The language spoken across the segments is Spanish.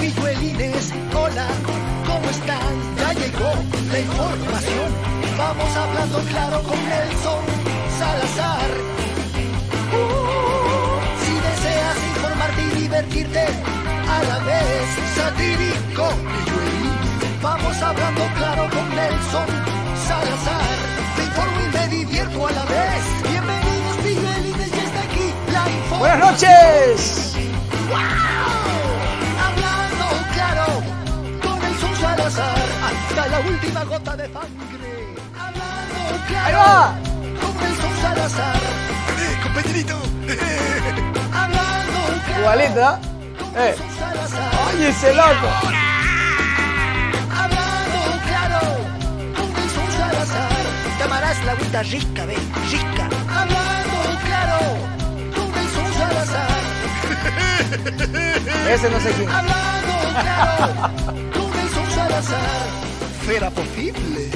pilluelines, hola, ¿cómo están? Ya llegó la información. Vamos hablando claro con Nelson Salazar. Uh, si deseas informarte y divertirte, a la vez satírico, pilluelín. Vamos hablando claro con Nelson Salazar. Me informo y me divierto a la vez. Bienvenidos, pilluelines, ya está aquí la información. Buenas noches. Hablando Salazar hasta la última gota de sangre. Hablando claro Ahí va. con el son Salazar. Eh, compañerito. Hablando claro Igualita. Eh. Oye, ese loco. Hablando claro con el son Salazar. Llamarás la agüita rica, ve, rica. Hablando claro con el son Salazar. Ese no sé quién. Hablando claro posible.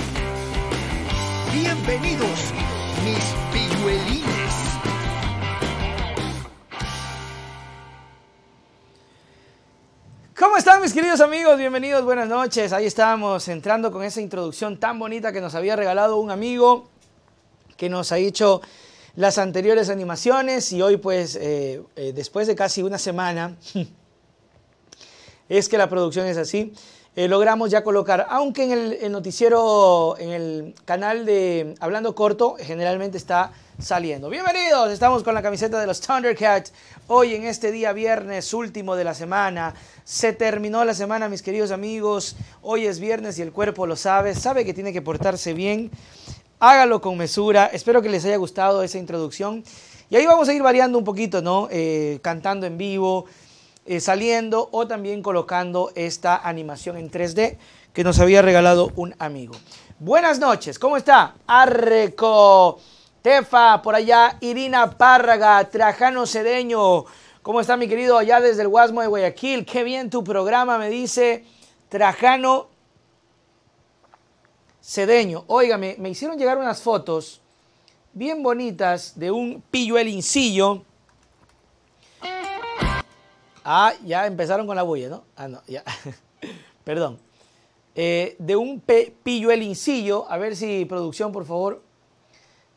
Bienvenidos, mis pilluelines. ¿Cómo están mis queridos amigos? Bienvenidos, buenas noches. Ahí estamos entrando con esa introducción tan bonita que nos había regalado un amigo que nos ha hecho las anteriores animaciones y hoy pues eh, eh, después de casi una semana es que la producción es así. Eh, logramos ya colocar, aunque en el, noticiero, en el canal de Hablando Corto, generalmente está saliendo. Bienvenidos, estamos con la camiseta de los Thundercats. Hoy en este día viernes último de la semana. Se terminó la semana, mis queridos amigos. Hoy es viernes y el cuerpo lo sabe. Sabe que tiene que portarse bien. Hágalo con mesura. Espero que les haya gustado esa introducción. Y ahí vamos a ir variando un poquito, ¿no? Eh, cantando en vivo, eh, saliendo o también colocando esta animación en 3D que nos había regalado un amigo. Buenas noches, ¿cómo está? Arreco, Tefa, por allá, Irina Párraga, Trajano Cedeño. ¿Cómo está mi querido allá desde el Guasmo de Guayaquil? Qué bien tu programa, me dice Trajano Cedeño. Óigame, me hicieron llegar unas fotos bien bonitas de un pilluelincillo. Ah, ya empezaron con la bulla, ¿no? Ah, no, ya. Perdón. Eh, de un pilluelincillo. A ver si producción, por favor,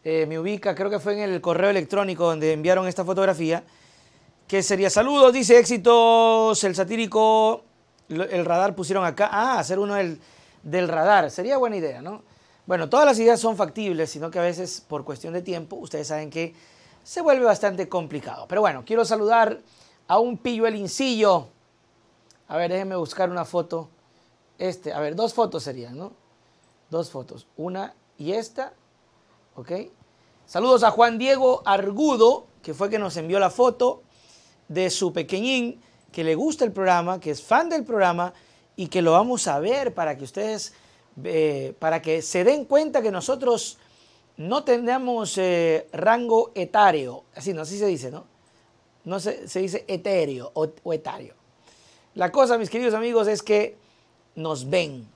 eh, me ubica. Creo que fue en el correo electrónico donde enviaron esta fotografía. Que sería saludos, dice éxitos, el satírico, el radar pusieron acá. Ah, hacer uno del, del radar. Sería buena idea, ¿no? Bueno, todas las ideas son factibles, sino que a veces por cuestión de tiempo, ustedes saben que se vuelve bastante complicado. Pero bueno, quiero saludar a un pilluelincillo. A ver, déjenme buscar una foto. Este, a ver, dos fotos serían, ¿no? Dos fotos. Una y esta. ¿Ok? Saludos a Juan Diego Argudo, que fue que nos envió la foto de su pequeñín, que le gusta el programa, que es fan del programa y que lo vamos a ver para que ustedes, eh, para que se den cuenta que nosotros no tenemos eh, rango etario. Así, no, así se dice, ¿no? No se, se dice etéreo o, etario. La cosa, mis queridos amigos, es que nos ven.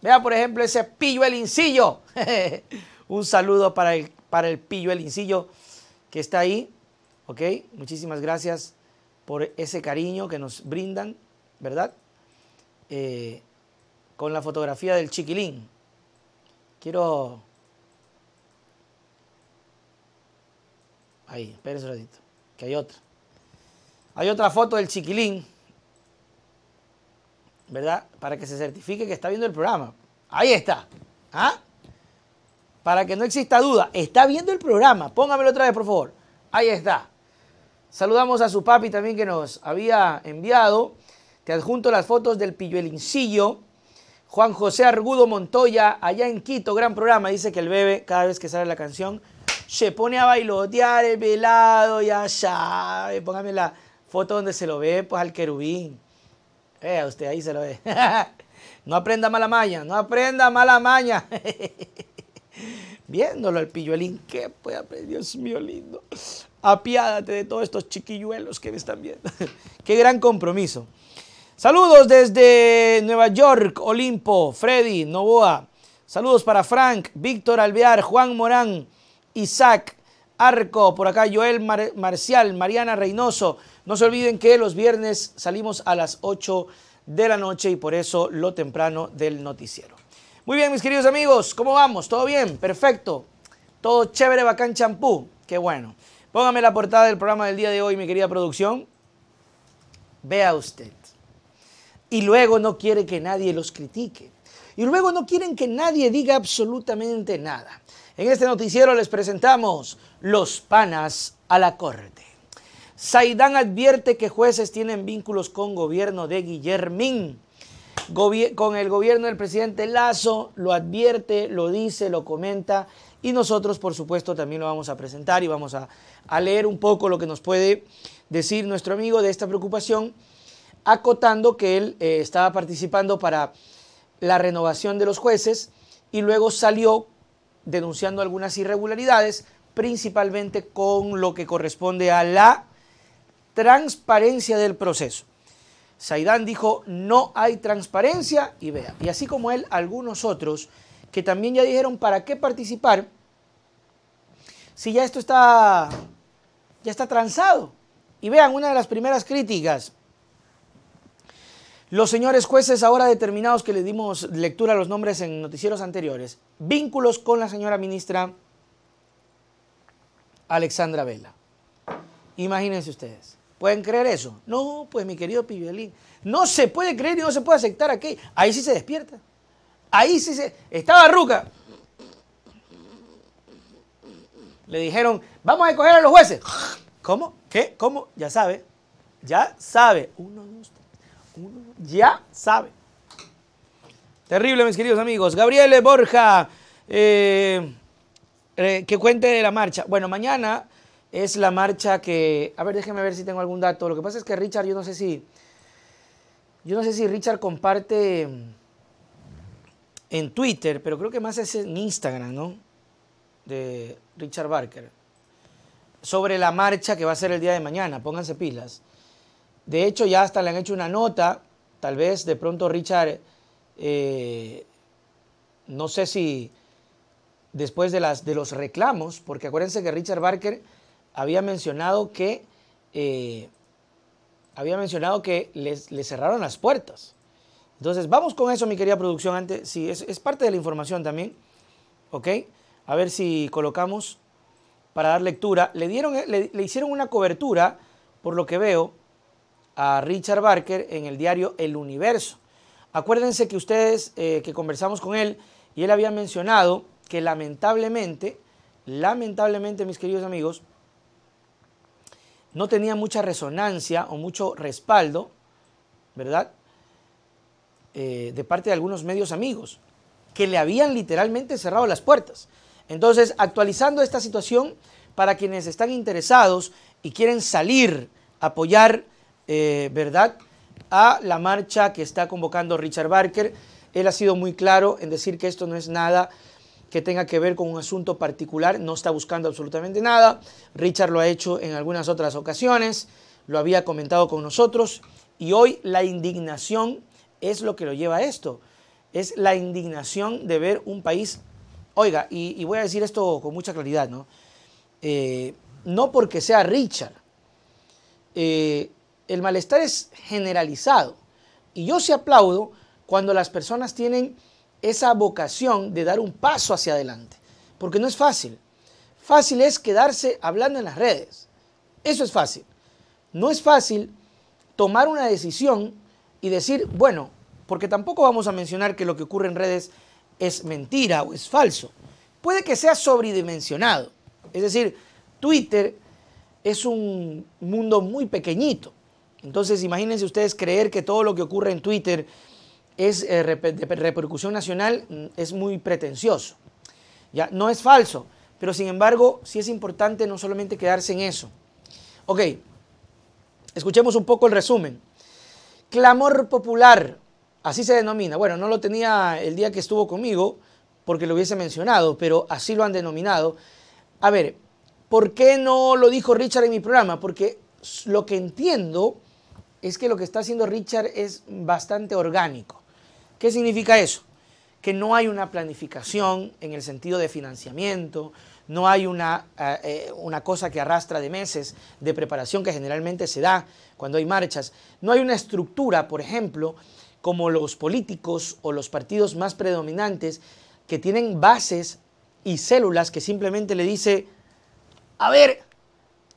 Vea, por ejemplo, ese pillo el incillo. Un saludo para el, para el pillo el incillo que está ahí. ¿Ok? Muchísimas gracias por ese cariño que nos brindan, ¿verdad? Eh, con la fotografía del chiquilín. Quiero... Ahí, espérense un ratito, que hay otra. Hay otra foto del chiquilín, ¿verdad? Para que se certifique que está viendo el programa. Ahí está. ¿Ah? Para que no exista duda, está viendo el programa. Póngamelo otra vez, por favor. Ahí está. Saludamos a su papi también que nos había enviado. Te adjunto las fotos del pilluelincillo. Juan José Argudo Montoya, allá en Quito, gran programa. Dice que el bebé, cada vez que sale la canción, se pone a bailotear el velado, ya sabe. Póngame la foto donde se lo ve, pues al querubín. Vea usted, ahí se lo ve. no aprenda mala maña, no aprenda mala maña. Viéndolo el pilluelín, ¿qué puede aprender? Dios mío lindo. Apiádate de todos estos chiquilluelos que me están viendo. Qué gran compromiso. Saludos desde Nueva York, Olimpo, Freddy, Novoa. Saludos para Frank, Víctor Alvear, Juan Morán, Isaac, Arco, por acá Joel Mar- Marcial, Mariana Reynoso. No se olviden que los viernes salimos a las 8 de la noche y por eso lo temprano del noticiero. Muy bien, mis queridos amigos, ¿cómo vamos? ¿Todo bien? Perfecto. Todo chévere, bacán, champú. Qué bueno. Póngame la portada del programa del día de hoy, mi querida producción. Vea usted. Y luego no quiere que nadie los critique. Y luego no quieren que nadie diga absolutamente nada. En este noticiero les presentamos los panas a la corte. Saidán advierte que jueces tienen vínculos con gobierno de Guillermín. con el gobierno del presidente Lazo lo advierte, lo dice, lo comenta y nosotros por supuesto también lo vamos a presentar y vamos a, leer un poco lo que nos puede decir nuestro amigo de esta preocupación, acotando que él eh, estaba participando para la renovación de los jueces y luego salió denunciando algunas irregularidades, principalmente con lo que corresponde a la transparencia del proceso. Saidán dijo, no hay transparencia y vea, y así como él, algunos otros que también ya dijeron, ¿para qué participar si ya esto está, ya está transado? Y vean, una de las primeras críticas, los señores jueces ahora determinados que le dimos lectura a los nombres en noticieros anteriores, vínculos con la señora ministra Alexandra Vela. Imagínense ustedes. ¿Pueden creer eso? No, pues mi querido Piviolín, no se puede creer y no se puede aceptar aquí. Ahí sí se despierta. Ahí sí se... Estaba Ruca. Le dijeron, vamos a escoger a los jueces. ¿Cómo? ¿Qué? ¿Cómo? Ya sabe. Ya sabe. Uno, dos, uno, ya sabe. Terrible, mis queridos amigos. Gabriele Borja, eh, eh, que cuente de la marcha. Bueno, mañana es la marcha que, a ver, déjeme ver si tengo algún dato. Lo que pasa es que Richard, yo no sé si, yo no sé si Richard comparte en Twitter, pero creo que más es en Instagram, ¿no? De Richard Barker. Sobre la marcha que va a ser el día de mañana, pónganse pilas. De hecho, ya hasta le han hecho una nota, tal vez de pronto Richard, eh, no sé si después de, las, de los reclamos, porque acuérdense que Richard Barker había mencionado que, eh, había mencionado que les, cerraron las puertas. Entonces, vamos con eso, mi querida producción. Antes, sí, es, parte de la información también. ¿Ok? A ver si colocamos para dar lectura. Le, dieron, le, hicieron una cobertura, por lo que veo, a Richard Barker en el diario El Universo. Acuérdense que ustedes, eh, que conversamos con él, y él había mencionado que lamentablemente, lamentablemente, mis queridos amigos, no tenía mucha resonancia o mucho respaldo, ¿verdad? Eh, de parte de algunos medios amigos, que le habían literalmente cerrado las puertas. Entonces, actualizando esta situación, para quienes están interesados y quieren salir apoyar, eh, ¿verdad?, a la marcha que está convocando Richard Barker, él ha sido muy claro en decir que esto no es nada que tenga que ver con un asunto particular, no está buscando absolutamente nada. Richard lo ha hecho en algunas otras ocasiones, lo había comentado con nosotros y hoy la indignación es lo que lo lleva a esto. Es la indignación de ver un país, oiga, y, voy a decir esto con mucha claridad, ¿no? Eh, no porque sea Richard, eh, el malestar es generalizado y yo se aplaudo cuando las personas tienen esa vocación de dar un paso hacia adelante. Porque no es fácil. Fácil es quedarse hablando en las redes. Eso es fácil. No es fácil tomar una decisión y decir, bueno, porque tampoco vamos a mencionar que lo que ocurre en redes es mentira o es falso. Puede que sea sobredimensionado. Es decir, Twitter es un mundo muy pequeñito. Entonces, imagínense ustedes creer que todo lo que ocurre en Twitter es eh, de repercusión nacional mm, es muy pretencioso. Ya, no es falso, pero sin embargo sí es importante no solamente quedarse en eso. Ok, escuchemos un poco el resumen. Clamor popular, así se denomina. Bueno, no lo tenía el día que estuvo conmigo porque lo hubiese mencionado, pero así lo han denominado. A ver, ¿por qué no lo dijo Richard en mi programa? Porque lo que entiendo es que lo que está haciendo Richard es bastante orgánico. ¿Qué significa eso? que no hay una planificación en el sentido de financiamiento, no hay una, eh, eh, una cosa que arrastra de meses de preparación que generalmente se da cuando hay marchas, no hay una estructura, por ejemplo, como los políticos o los partidos más predominantes que tienen bases y células que simplemente le dice, a ver,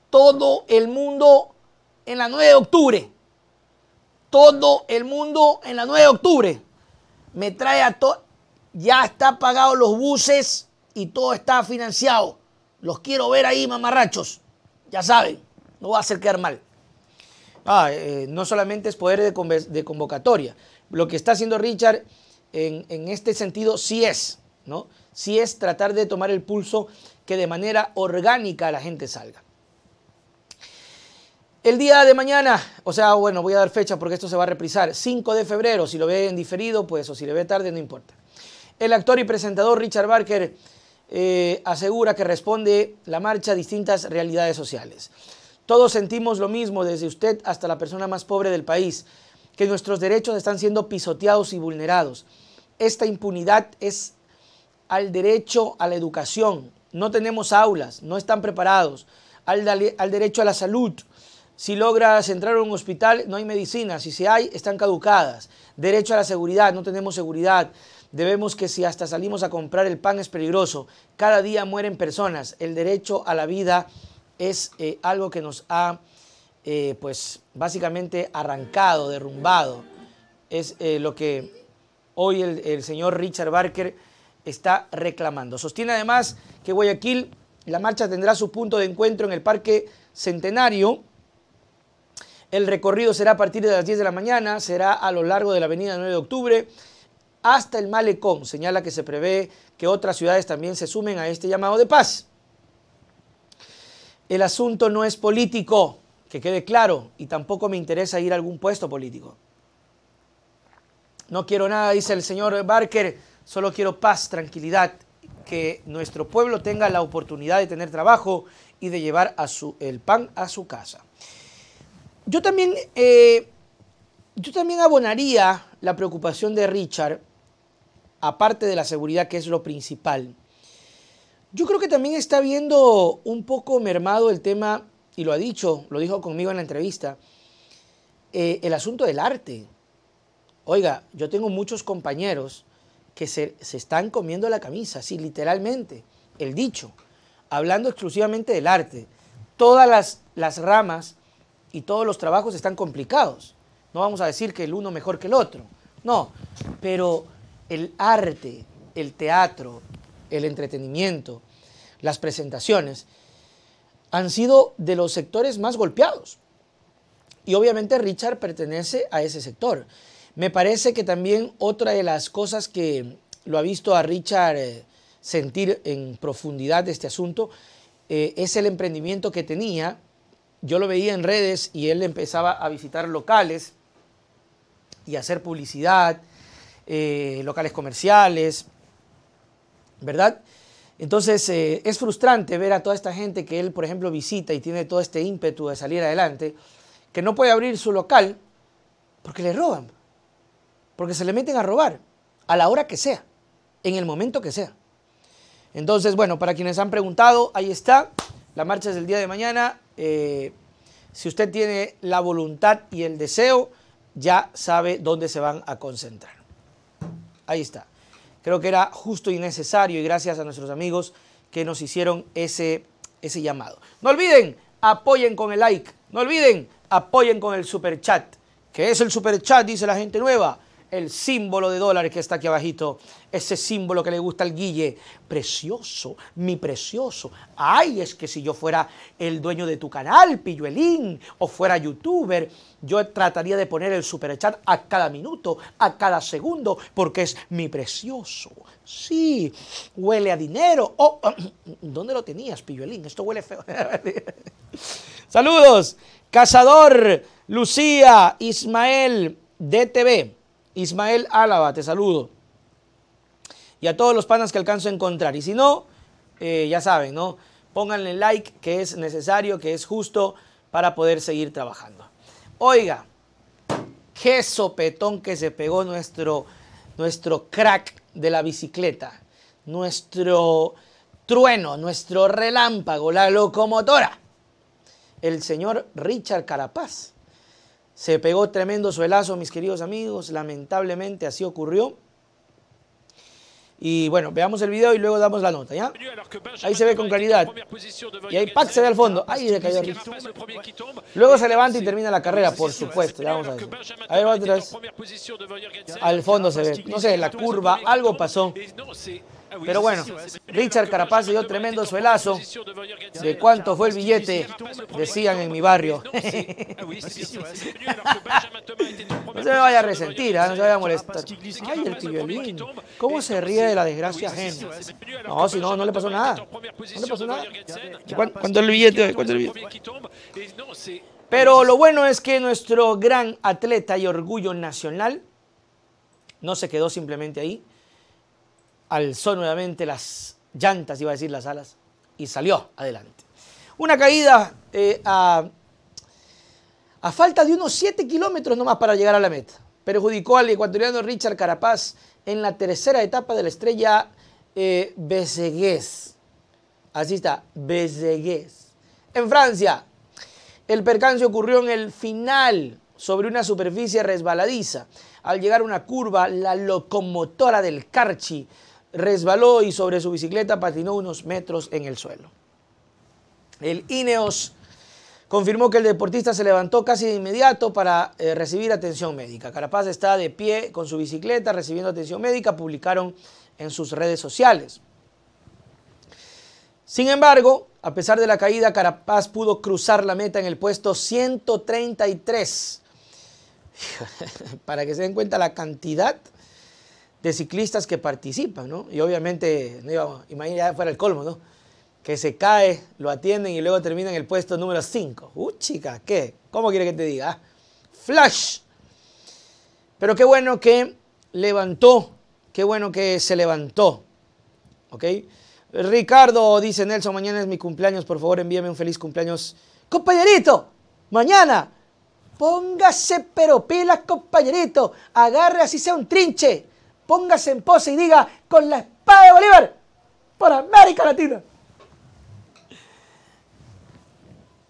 todo el mundo en la 9 de octubre, todo el mundo en la 9 de octubre, me trae a todo, ya está pagado los buses y todo está financiado. Los quiero ver ahí, mamarrachos. Ya saben, no va a hacer quedar mal. Ah, eh, no solamente es poder de, convocatoria. Lo que está haciendo Richard en, en, este sentido sí es, ¿no? Sí es tratar de tomar el pulso que de manera orgánica la gente salga. El día de mañana, o sea, bueno, voy a dar fecha porque esto se va a reprisar, 5 de febrero, si lo ve en diferido, pues, o si le ve tarde, no importa. El actor y presentador Richard Barker eh, asegura que responde la marcha a distintas realidades sociales. Todos sentimos lo mismo, desde usted hasta la persona más pobre del país, que nuestros derechos están siendo pisoteados y vulnerados. Esta impunidad es al derecho a la educación. No tenemos aulas, no están preparados. Al derecho a la salud, si logras entrar a un hospital, no hay medicina. Si se hay, están caducadas. Derecho a la seguridad, no tenemos seguridad. Debemos que si hasta salimos a comprar el pan es peligroso. Cada día mueren personas. El derecho a la vida es eh, algo que nos ha, eh, pues, básicamente arrancado, derrumbado. Es eh, lo que hoy el, el señor Richard Barker está reclamando. Sostiene además que Guayaquil, la marcha tendrá su punto de encuentro en el Parque Centenario el recorrido será a partir de las 10 de la mañana, será a lo largo de la avenida 9 de octubre hasta el Malecón. Señala que se prevé que otras ciudades también se sumen a este llamado de paz. El asunto no es político, que quede claro, y tampoco me interesa ir a algún puesto político. No quiero nada, dice el señor Barker, solo quiero paz, tranquilidad, que nuestro pueblo tenga la oportunidad de tener trabajo y de llevar el pan a su casa. Yo también, eh, yo también abonaría la preocupación de Richard, aparte de la seguridad, que es lo principal. Yo creo que también está viendo un poco mermado el tema, y lo ha dicho, lo dijo conmigo en la entrevista, eh, el asunto del arte. Oiga, yo tengo muchos compañeros que se, se, están comiendo la camisa, sí, literalmente, el dicho, hablando exclusivamente del arte. Todas las, las ramas y todos los trabajos están complicados. No vamos a decir que el uno mejor que el otro. No, pero el arte, el teatro, el entretenimiento, las presentaciones han sido de los sectores más golpeados. Y obviamente Richard pertenece a ese sector. Me parece que también otra de las cosas que lo ha visto a Richard eh, sentir en profundidad de este asunto eh, es el emprendimiento que tenía yo lo veía en redes y él empezaba a visitar locales y hacer publicidad, eh, locales comerciales, ¿verdad? Entonces eh, es frustrante ver a toda esta gente que él, por ejemplo, visita y tiene todo este ímpetu de salir adelante, que no puede abrir su local porque le roban, porque se le meten a robar a la hora que sea, en el momento que sea. Entonces, bueno, para quienes han preguntado, ahí está, la marcha es del día de mañana, eh, si usted tiene la voluntad y el deseo, ya sabe dónde se van a concentrar. Ahí está. Creo que era justo y necesario y gracias a nuestros amigos que nos hicieron ese, ese llamado. No olviden, apoyen con el like. No olviden, apoyen con el super chat. ¿Qué es el super chat? Dice la gente nueva el símbolo de dólares que está aquí abajito, ese símbolo que le gusta al Guille, precioso, mi precioso. Ay, es que si yo fuera el dueño de tu canal, Pilluelín, o fuera youtuber, yo trataría de poner el superchat a cada minuto, a cada segundo, porque es mi precioso. Sí, huele a dinero. Oh, ¿Dónde lo tenías, Pilluelín? Esto huele feo. Saludos, Cazador, Lucía, Ismael, DTV. Ismael Álava, te saludo. Y a todos los panas que alcanzo a encontrar. Y si no, eh, ya saben, ¿no? Pónganle like, que es necesario, que es justo para poder seguir trabajando. Oiga, qué sopetón que se pegó nuestro, nuestro crack de la bicicleta, nuestro trueno, nuestro relámpago, la locomotora, el señor Richard Carapaz. Se pegó tremendo suelazo, mis queridos amigos, lamentablemente así ocurrió. Y bueno, veamos el video y luego damos la nota, ¿ya? Ahí se ve con claridad. Y ahí Pac se ve al fondo. Ahí se cayó Luego se levanta y termina la carrera, por supuesto. Ya vamos a ver. Va atrás. Al fondo se ve. No sé, la curva, algo pasó. Pero bueno, Richard Carapaz dio tremendo suelazo. ¿De cuánto fue el billete? Decían en mi barrio. no se me vaya a resentir, ¿ah? no se vaya a molestar. Ay, el violín. ¿Cómo se ríe de la desgracia ajena? No, si no, no le pasó nada. No le pasó nada. ¿Cuánto es el billete? ¿Cuánto es el billete? Pero lo bueno es que nuestro gran atleta y orgullo nacional no se quedó simplemente ahí alzó nuevamente las llantas, iba a decir las alas, y salió adelante. Una caída eh, a, falta de unos 7 kilómetros nomás para llegar a la meta. Perjudicó al ecuatoriano Richard Carapaz en la tercera etapa de la estrella eh, Así está, Bezegués. En Francia, el percance ocurrió en el final sobre una superficie resbaladiza. Al llegar a una curva, la locomotora del Carchi resbaló y sobre su bicicleta patinó unos metros en el suelo. El INEOS confirmó que el deportista se levantó casi de inmediato para eh, recibir atención médica. Carapaz está de pie con su bicicleta recibiendo atención médica, publicaron en sus redes sociales. Sin embargo, a pesar de la caída, Carapaz pudo cruzar la meta en el puesto 133. Para que se den cuenta la cantidad de ciclistas que participan, ¿no? Y obviamente, no imagínate fuera el colmo, ¿no? Que se cae, lo atienden y luego termina en el puesto número 5. ¡Uh, chica! ¿Qué? ¿Cómo quiere que te diga? Ah, ¡Flash! Pero qué bueno que levantó, qué bueno que se levantó, ¿ok? Ricardo, dice Nelson, mañana es mi cumpleaños, por favor envíame un feliz cumpleaños. Compañerito, mañana, póngase pero pilas, compañerito, agarre así sea un trinche póngase en pose y diga con la espada de Bolívar por América Latina.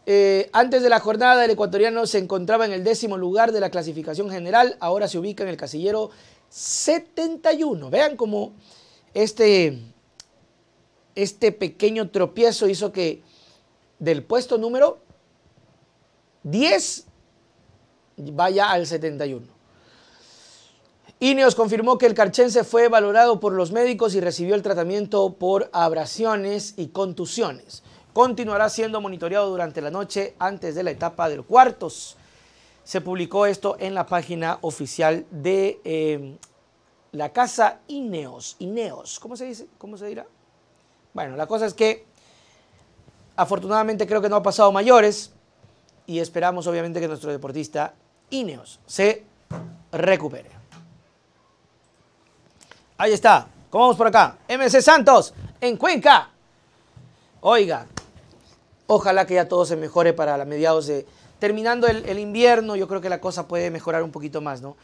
Eh, antes de la jornada, el ecuatoriano se encontraba en el décimo lugar de la clasificación general, ahora se ubica en el casillero 71. Vean cómo este, este pequeño tropiezo hizo que del puesto número 10 vaya al 71. Ineos confirmó que el carchense fue valorado por los médicos y recibió el tratamiento por abrasiones y contusiones. Continuará siendo monitoreado durante la noche antes de la etapa de los cuartos. Se publicó esto en la página oficial de eh, la casa Ineos. Ineos, ¿cómo se dice? ¿Cómo se dirá? Bueno, la cosa es que afortunadamente creo que no ha pasado mayores y esperamos obviamente que nuestro deportista Ineos se recupere. Ahí está. ¿Cómo vamos por acá? MC Santos, en Cuenca. Oiga, ojalá que ya todo se mejore para la mediados de... Terminando el, invierno, yo creo que la cosa puede mejorar un poquito más, ¿no?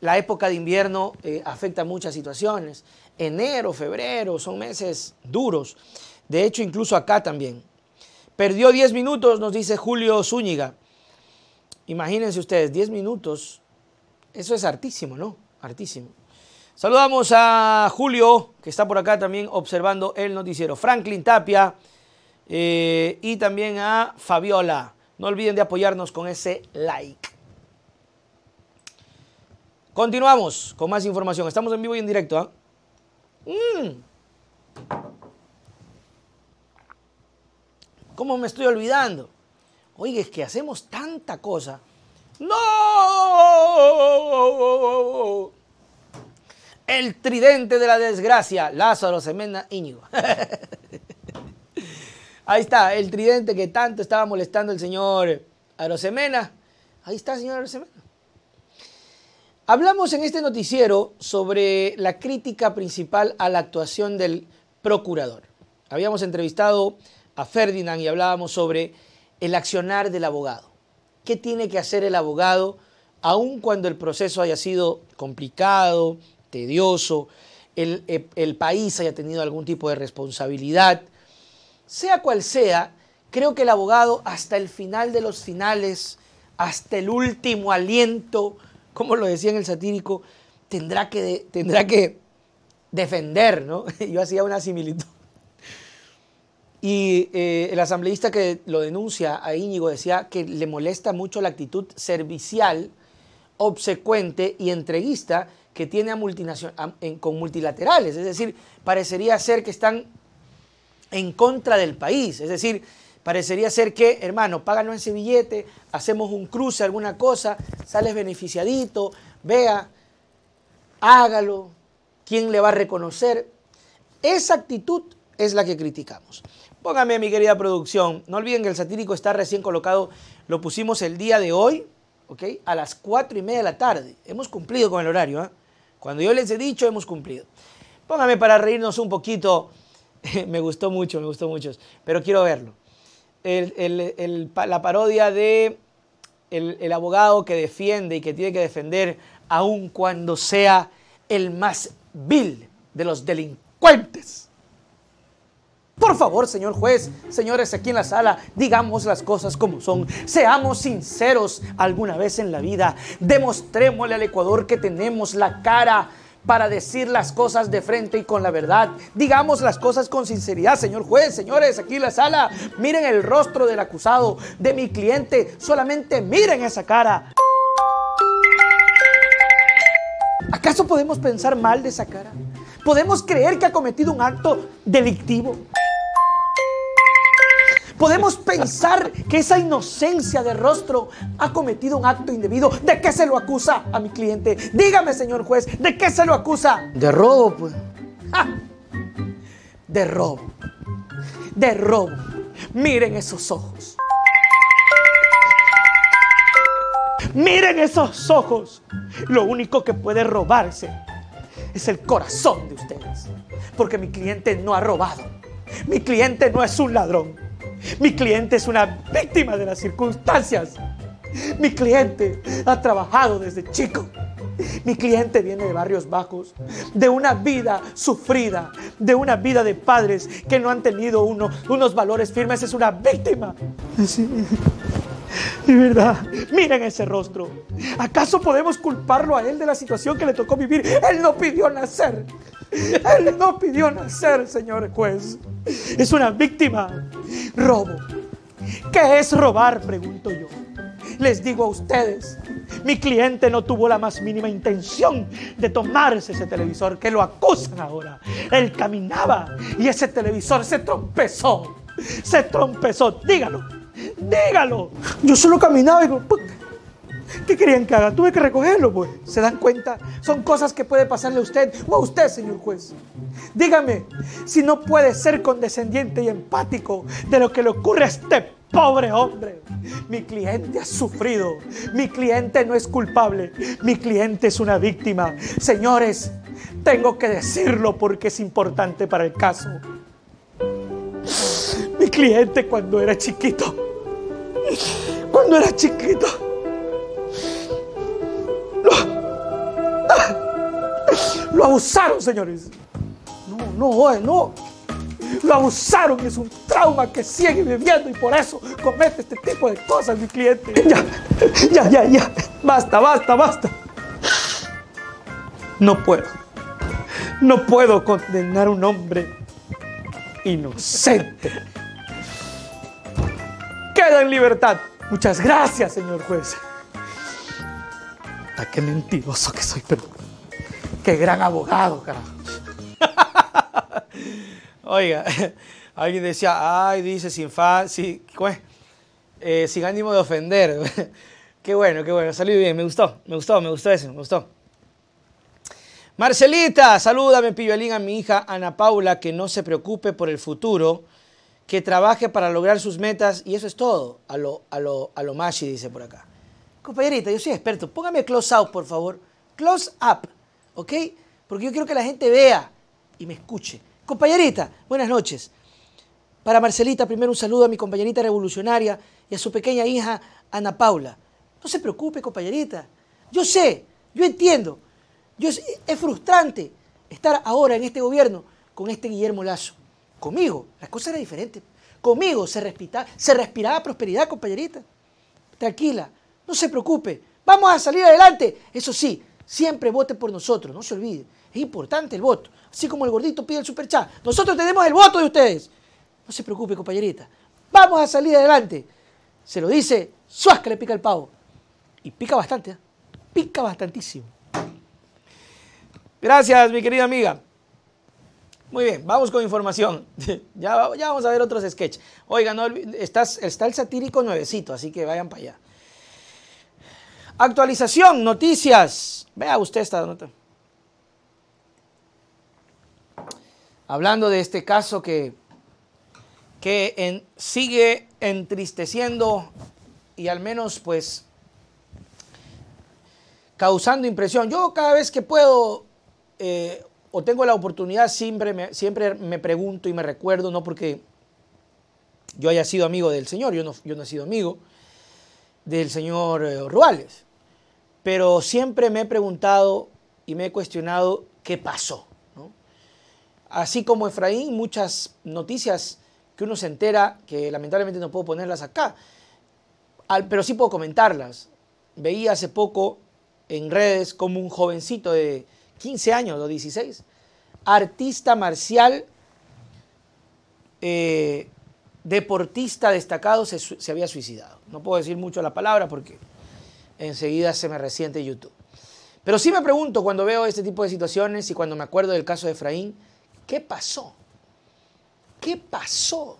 La época de invierno eh, afecta muchas situaciones. Enero, febrero, son meses duros. De hecho, incluso acá también. Perdió 10 minutos, nos dice Julio Zúñiga. Imagínense ustedes, 10 minutos. Eso es hartísimo, ¿no? Hartísimo. Saludamos a Julio, que está por acá también observando el noticiero. Franklin Tapia eh, y también a Fabiola. No olviden de apoyarnos con ese like. Continuamos con más información. Estamos en vivo y en directo. ¿ah? Mm. ¿Cómo me estoy olvidando? Oye, es que hacemos tanta cosa. ¡No! El tridente de la desgracia, Lázaro Semena Íñigo. Ahí está, el tridente que tanto estaba molestando el señor Arosemena. Ahí está, señor Arosemena. Hablamos en este noticiero sobre la crítica principal a la actuación del procurador. Habíamos entrevistado a Ferdinand y hablábamos sobre el accionar del abogado. ¿Qué tiene que hacer el abogado aun cuando el proceso haya sido complicado, el, eh, el país haya tenido algún tipo de responsabilidad. Sea cual sea, creo que el abogado hasta el final de los finales, hasta el último aliento, como lo decía en el satírico, tendrá que, tendrá que defender, ¿no? Yo hacía una similitud. Y eh, el asambleísta que lo denuncia a Íñigo decía que le molesta mucho la actitud servicial, obsecuente y entreguista que tiene a con multilaterales. Es decir, parecería ser que están en contra del país. Es decir, parecería ser que, hermano, páganos ese billete, hacemos un cruce, alguna cosa, sales beneficiadito, vea, hágalo, ¿quién le va a reconocer? Esa actitud es la que criticamos. Póngame, mi querida producción, no olviden que el satírico está recién colocado, lo pusimos el día de hoy, ¿ok? A las cuatro y media de la tarde. Hemos cumplido con el horario, ¿eh? Cuando yo les he dicho, hemos cumplido. Póngame para reírnos un poquito, me gustó mucho, me gustó mucho, pero quiero verlo. la parodia de el, abogado que defiende y que tiene que defender aun cuando sea el más vil de los delincuentes. Por favor, señor juez, señores aquí en la sala, digamos las cosas como son. Seamos sinceros alguna vez en la vida. Demostrémosle al Ecuador que tenemos la cara para decir las cosas de frente y con la verdad. Digamos las cosas con sinceridad, señor juez, señores, aquí en la sala. Miren el rostro del acusado, de mi cliente. Solamente miren esa cara. ¿Acaso podemos pensar mal de esa cara? ¿Podemos creer que ha cometido un acto delictivo? Podemos pensar que esa inocencia de rostro ha cometido un acto indebido. ¿De qué se lo acusa a mi cliente? Dígame, señor juez, ¿de qué se lo acusa? De robo, pues. De robo. De robo. Miren esos ojos. Miren esos ojos. Lo único que puede robarse es el corazón de ustedes. Porque mi cliente no ha robado. Mi cliente no es un ladrón. Mi cliente es una víctima de las circunstancias. Mi cliente ha trabajado desde chico. Mi cliente viene de barrios bajos, de una vida sufrida, de una vida de padres que no han tenido unos valores firmes. Es una víctima. Sí. De verdad, miren ese rostro. ¿Acaso podemos culparlo a él de la situación que le tocó vivir? Él no pidió nacer. Él no pidió nacer, señor juez. Es una víctima. Robo. ¿Qué es robar? Pregunto yo. Les digo a ustedes, mi cliente no tuvo la más mínima intención de tomarse ese televisor que lo acusan ahora. Él caminaba y ese televisor se trompezó. Se trompezó. Dígalo. Dígalo. Yo solo caminaba y digo, ¿Qué querían que haga? Tuve que recogerlo, pues. ¿Se dan cuenta? Son cosas que puede pasarle a usted o a usted, señor juez. Dígame, si no puede ser condescendiente y empático de lo que le ocurre a este pobre hombre. Mi cliente ha sufrido. Mi cliente no es culpable. Mi cliente es una víctima. Señores, tengo que decirlo porque es importante para el caso. Mi cliente cuando era chiquito, cuando era chiquito, Lo abusaron, señores. No, no, no. Lo abusaron, es un trauma que sigue viviendo y por eso comete este tipo de cosas, mi cliente. Ya, ya, ya, ya. Basta, basta, basta. No puedo. No puedo condenar a un hombre inocente. Queda en libertad. Muchas gracias, señor juez. Qué mentiroso que soy, pero Qué gran abogado, carajo. Oiga, alguien decía, ay, dice, sin fa, eh, sin ánimo de ofender. qué bueno, qué bueno, salió bien, me gustó, me gustó, me gustó eso, me gustó. Marcelita, salúdame, Pibelín, a mi hija Ana Paula, que no se preocupe por el futuro, que trabaje para lograr sus metas, y eso es todo, a lo, a lo, a lo Mashi, dice por acá. Compañerita, yo soy experto, póngame close out, por favor. Close up. ¿ok? Porque yo quiero que la gente vea y me escuche. Compañerita, buenas noches. Para Marcelita, primero un saludo a mi compañerita revolucionaria y a su pequeña hija Ana Paula. No se preocupe, compañerita. Yo sé, yo entiendo. Yo, es frustrante. estar ahora en este gobierno con este Guillermo Lazo. Conmigo, la cosa era diferente. Conmigo se respiraba, se respiraba prosperidad, compañerita. Tranquila, no se preocupe. Vamos a salir adelante. Eso sí, siempre vote por nosotros, no se olvide. Es importante el voto. Así como el gordito pide el superchat. Nosotros tenemos el voto de ustedes. No se preocupe, compañerita. Vamos a salir adelante. Se lo dice, suasca le pica el pavo. Y pica bastante, ¿eh? pica bastantísimo. Gracias, mi querida amiga. Muy bien, vamos con información. ya, vamos a ver otros sketches. Oiga, no, estás, está el satírico nuevecito, así que vayan para allá. Actualización, noticias. Vea usted esta nota. Hablando de este caso que, que sigue entristeciendo y al menos pues causando impresión. Yo cada vez que puedo eh, o tengo la oportunidad, siempre me, siempre me pregunto y me recuerdo, no porque yo haya sido amigo del Señor, yo no, yo no he sido amigo del señor eh, Ruales, pero siempre me he preguntado y me he cuestionado qué pasó. Así como Efraín, muchas noticias que uno se entera, que lamentablemente no puedo ponerlas acá, pero sí puedo comentarlas. Veía hace poco en redes como un jovencito de 15 años o 16, artista marcial, eh, deportista destacado, se, se, había suicidado. No puedo decir mucho la palabra porque enseguida se me resiente YouTube. Pero sí me pregunto cuando veo este tipo de situaciones y cuando me acuerdo del caso de Efraín, ¿qué pasó? ¿Qué pasó?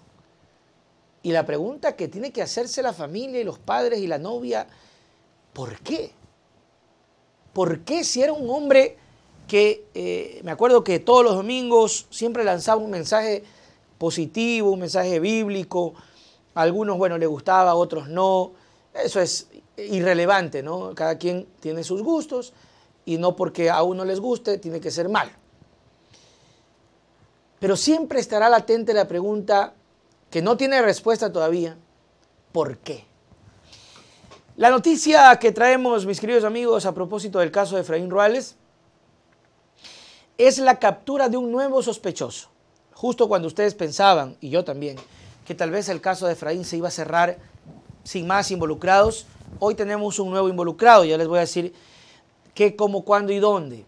Y la pregunta que tiene que hacerse la familia y los padres y la novia, ¿por qué? ¿Por qué si era un hombre que eh, me acuerdo que todos los domingos siempre lanzaba un mensaje positivo, un mensaje bíblico. A algunos, bueno, le gustaba, a otros no. Eso es irrelevante, ¿no? Cada quien tiene sus gustos y no porque a uno les guste tiene que ser mal. Pero siempre estará latente la pregunta que no tiene respuesta todavía, ¿por qué? La noticia que traemos, mis queridos amigos, a propósito del caso de Efraín Ruales, es la captura de un nuevo sospechoso. Justo cuando ustedes pensaban, y yo también, que tal vez el caso de Efraín se iba a cerrar sin más involucrados, hoy tenemos un nuevo involucrado. Ya les voy a decir qué, cómo, cuándo y dónde.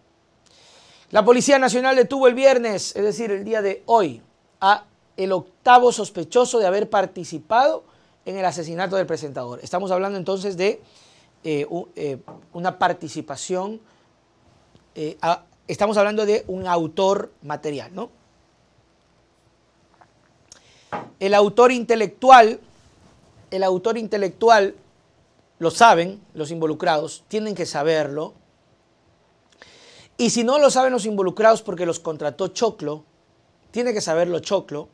La Policía Nacional detuvo el viernes, es decir, el día de hoy, a el octavo sospechoso de haber participado en el asesinato del presentador. Estamos hablando entonces de eh, eh, una participación eh, estamos hablando de un autor material, ¿no? El autor intelectual, el autor intelectual, lo saben los involucrados, tienen que saberlo. Y si no lo saben los involucrados porque los contrató Choclo, tiene que saberlo Choclo,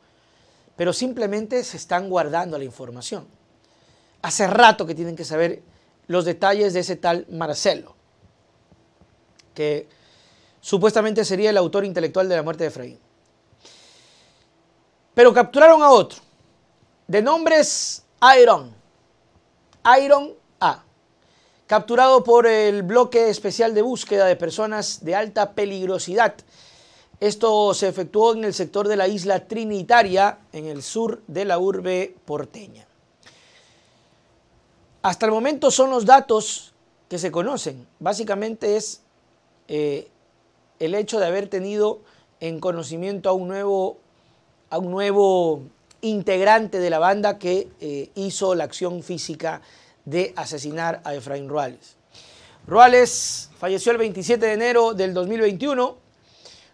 pero simplemente se están guardando la información. Hace rato que tienen que saber los detalles de ese tal Marcelo, que supuestamente sería el autor intelectual de la muerte de Efraín. Pero capturaron a otro, de nombres Iron, Iron A, capturado por el bloque especial de búsqueda de personas de alta peligrosidad. Esto se efectuó en el sector de la isla Trinitaria, en el sur de la urbe porteña. Hasta el momento son los datos que se conocen. Básicamente es eh, el hecho de haber tenido en conocimiento a un nuevo, a un nuevo integrante de la banda que eh, hizo la acción física de asesinar a Efraín Ruales. Ruales falleció el 27 de enero del 2021.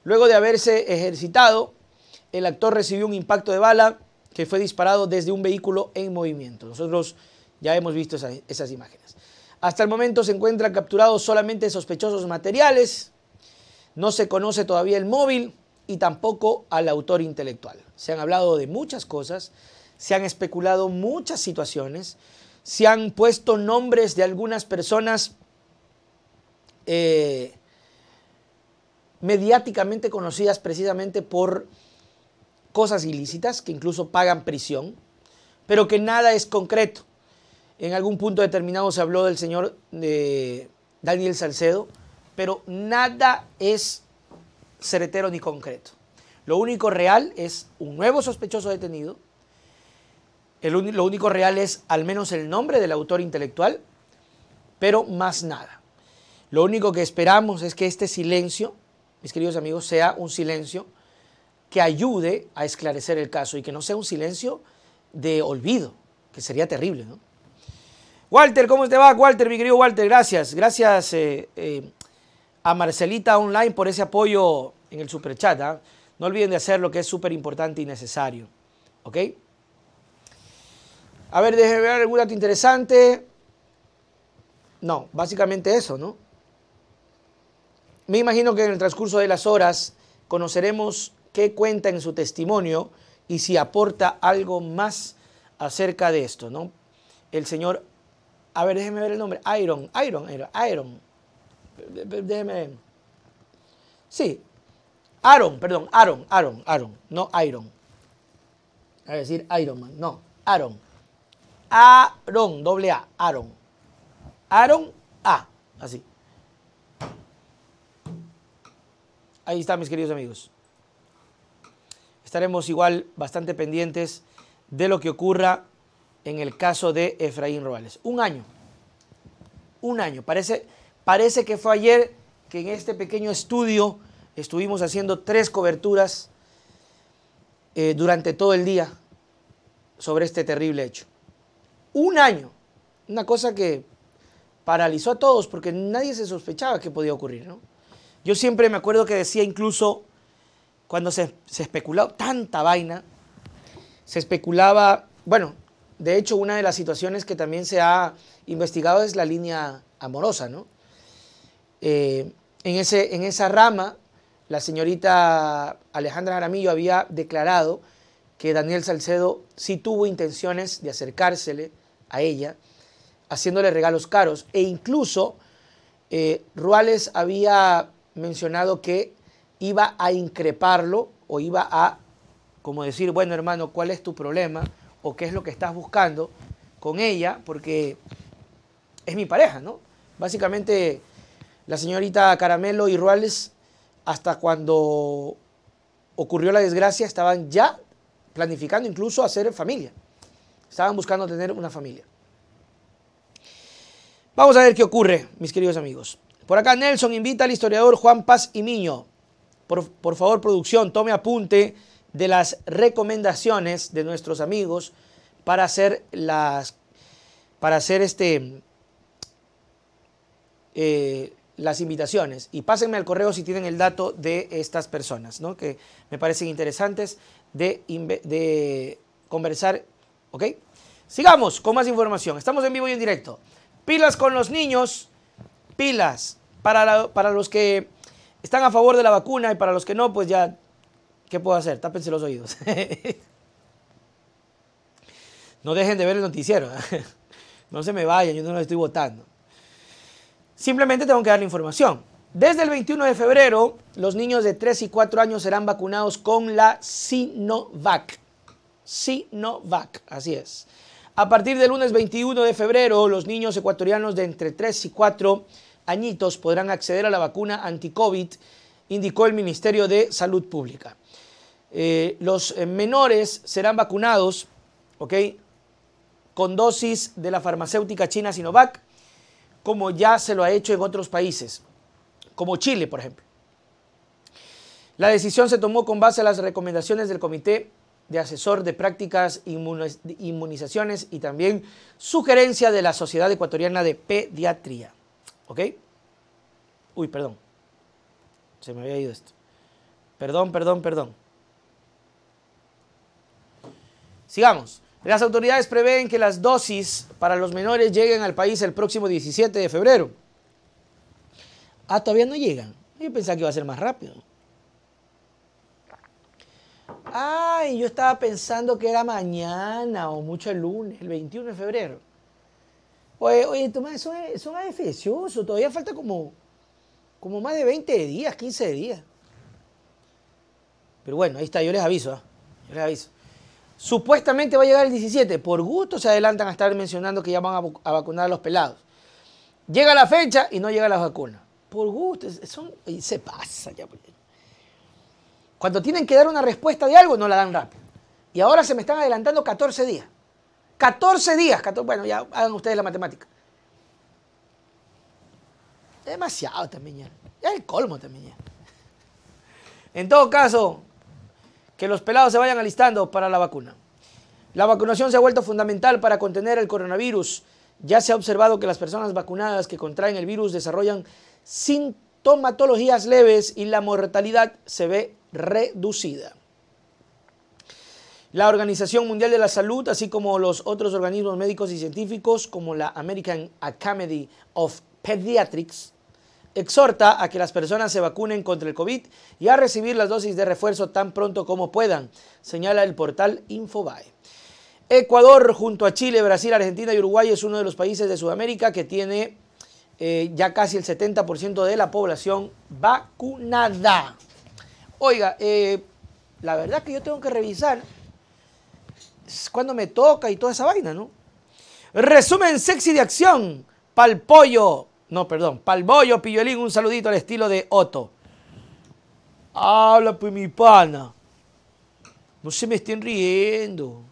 Luego de haberse ejercitado, el actor recibió un impacto de bala que fue disparado desde un vehículo en movimiento. Nosotros ya hemos visto esas, esas imágenes. Hasta el momento se encuentran capturados solamente sospechosos materiales, no se conoce todavía el móvil y tampoco al autor intelectual. Se han hablado de muchas cosas, se han especulado muchas situaciones, se han puesto nombres de algunas personas eh, mediáticamente conocidas precisamente por cosas ilícitas que incluso pagan prisión, pero que nada es concreto. En algún punto determinado se habló del señor de Daniel Salcedo, pero nada es certero ni concreto. Lo único real es un nuevo sospechoso detenido. lo único real es al menos el nombre del autor intelectual, pero más nada. Lo único que esperamos es que este silencio, mis queridos amigos, sea un silencio que ayude a esclarecer el caso y que no sea un silencio de olvido, que sería terrible, ¿no? Walter, ¿cómo te va? Walter, mi querido Walter, gracias. Gracias eh, eh, a Marcelita Online por ese apoyo en el superchat. ¿ah? No olviden de hacer lo que es súper importante y necesario. ¿Ok? A ver, déjenme ver algún dato interesante. No, básicamente eso, ¿no? Me imagino que en el transcurso de las horas conoceremos qué cuenta en su testimonio y si aporta algo más acerca de esto, ¿no? El señor a ver, déjeme ver el nombre. Iron, Iron, Iron. Déjeme. Sí. Aaron, perdón, Aaron, Aaron, Aaron, no Iron. A decir Iron Man, no, Aaron. Aaron, doble A, Aaron. Aaron A, así. Ahí está, mis queridos amigos. Estaremos igual bastante pendientes de lo que ocurra en el caso de Efraín Roales. Un año. Un año. Parece, parece que fue ayer que en este pequeño estudio estuvimos haciendo tres coberturas eh, durante todo el día sobre este terrible hecho. Un año. Una cosa que paralizó a todos porque nadie se sospechaba que podía ocurrir. ¿no? Yo siempre me acuerdo que decía incluso cuando se, se especulaba tanta vaina, se especulaba, bueno, de hecho, una de las situaciones que también se ha investigado es la línea amorosa, ¿no? Eh, en, ese, en esa rama, la señorita Alejandra Jaramillo había declarado que Daniel Salcedo sí tuvo intenciones de acercársele a ella, haciéndole regalos caros, e incluso eh, Ruales había mencionado que iba a increparlo o iba a, como decir, bueno hermano, ¿cuál es tu problema? o qué es lo que estás buscando con ella, porque es mi pareja, ¿no? Básicamente, la señorita Caramelo y Ruales, hasta cuando ocurrió la desgracia, estaban ya planificando incluso hacer familia. Estaban buscando tener una familia. Vamos a ver qué ocurre, mis queridos amigos. Por acá Nelson invita al historiador Juan Paz y Miño. Por, por favor, producción, tome apunte de las recomendaciones de nuestros amigos para hacer las para hacer este eh, las invitaciones y pásenme al correo si tienen el dato de estas personas, ¿no? que me parecen interesantes de, conversar. ¿Ok? Sigamos con más información. Estamos en vivo y en directo. Pilas con los niños, pilas para, para los que están a favor de la vacuna y para los que no, pues ya ¿Qué puedo hacer? Tápense los oídos. no dejen de ver el noticiero. no se me vayan, yo no lo estoy votando. Simplemente tengo que dar la información. Desde el 21 de febrero, los niños de 3 y 4 años serán vacunados con la Sinovac. Sinovac, así es. A partir del lunes 21 de febrero, los niños ecuatorianos de entre 3 y 4 añitos podrán acceder a la vacuna anti-COVID, indicó el Ministerio de Salud Pública. Eh, los eh, menores serán vacunados, ¿ok? Con dosis de la farmacéutica china Sinovac, como ya se lo ha hecho en otros países, como Chile, por ejemplo. La decisión se tomó con base a las recomendaciones del Comité de Asesor de Prácticas Inmunizaciones y también sugerencia de la Sociedad Ecuatoriana de Pediatría. ¿Ok? Uy, perdón. Se me había ido esto. Perdón, perdón, perdón. Sigamos. Las autoridades prevén que las dosis para los menores lleguen al país el próximo 17 de febrero. Ah, todavía no llegan. Yo pensaba que iba a ser más rápido. Ay, yo estaba pensando que era mañana o mucho el lunes, el 21 de febrero. Oye, oye, Tomás, son, son Todavía falta como, como más de 20 días, 15 días. Pero bueno, ahí está, yo les aviso. ¿ah? Yo les aviso. Supuestamente va a llegar el 17. Por gusto se adelantan a estar mencionando que ya van a, vacunar a los pelados. Llega la fecha y no llega la vacuna. Por gusto. Se pasa ya. Pues. Cuando tienen que dar una respuesta de algo, no la dan rápido. Y ahora se me están adelantando 14 días. 14 días. bueno, ya hagan ustedes la matemática. Demasiado también ya. Ya el colmo también ya. En todo caso, que los pelados se vayan alistando para la vacuna. La vacunación se ha vuelto fundamental para contener el coronavirus. Ya se ha observado que las personas vacunadas que contraen el virus desarrollan sintomatologías leves y la mortalidad se ve reducida. La Organización Mundial de la Salud, así como los otros organismos médicos y científicos, como la American Academy of Pediatrics, exhorta a que las personas se vacunen contra el COVID y a recibir las dosis de refuerzo tan pronto como puedan, señala el portal Infobae. Ecuador, junto a Chile, Brasil, Argentina y Uruguay, es uno de los países de Sudamérica que tiene eh, ya casi el 70% de la población vacunada. Oiga, eh, la verdad que yo tengo que revisar cuando me toca y toda esa vaina, ¿no? Resumen sexy de acción. Pal pollo. No, perdón. Pal bollo, pilluelín, un saludito al estilo de Otto. Habla pues mi pana. No se me estén riendo.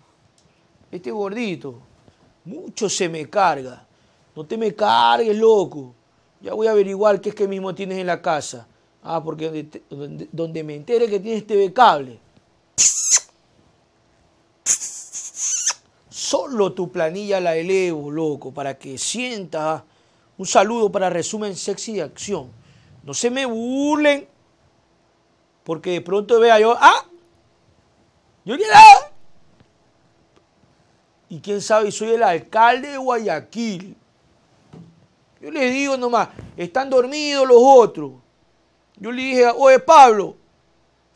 Este gordito. Mucho se me carga. No te me cargues, loco. Ya voy a averiguar qué es que mismo tienes en la casa. Ah, porque donde, me entere que tienes TV cable. Solo tu planilla la elevo, loco, para que sienta un saludo para resumen sexy de acción. No se me burlen, porque de pronto vea yo, ¡ah! Yo Y quién sabe, soy el alcalde de Guayaquil. Yo les digo nomás, están dormidos los otros. Yo le dije, oye Pablo,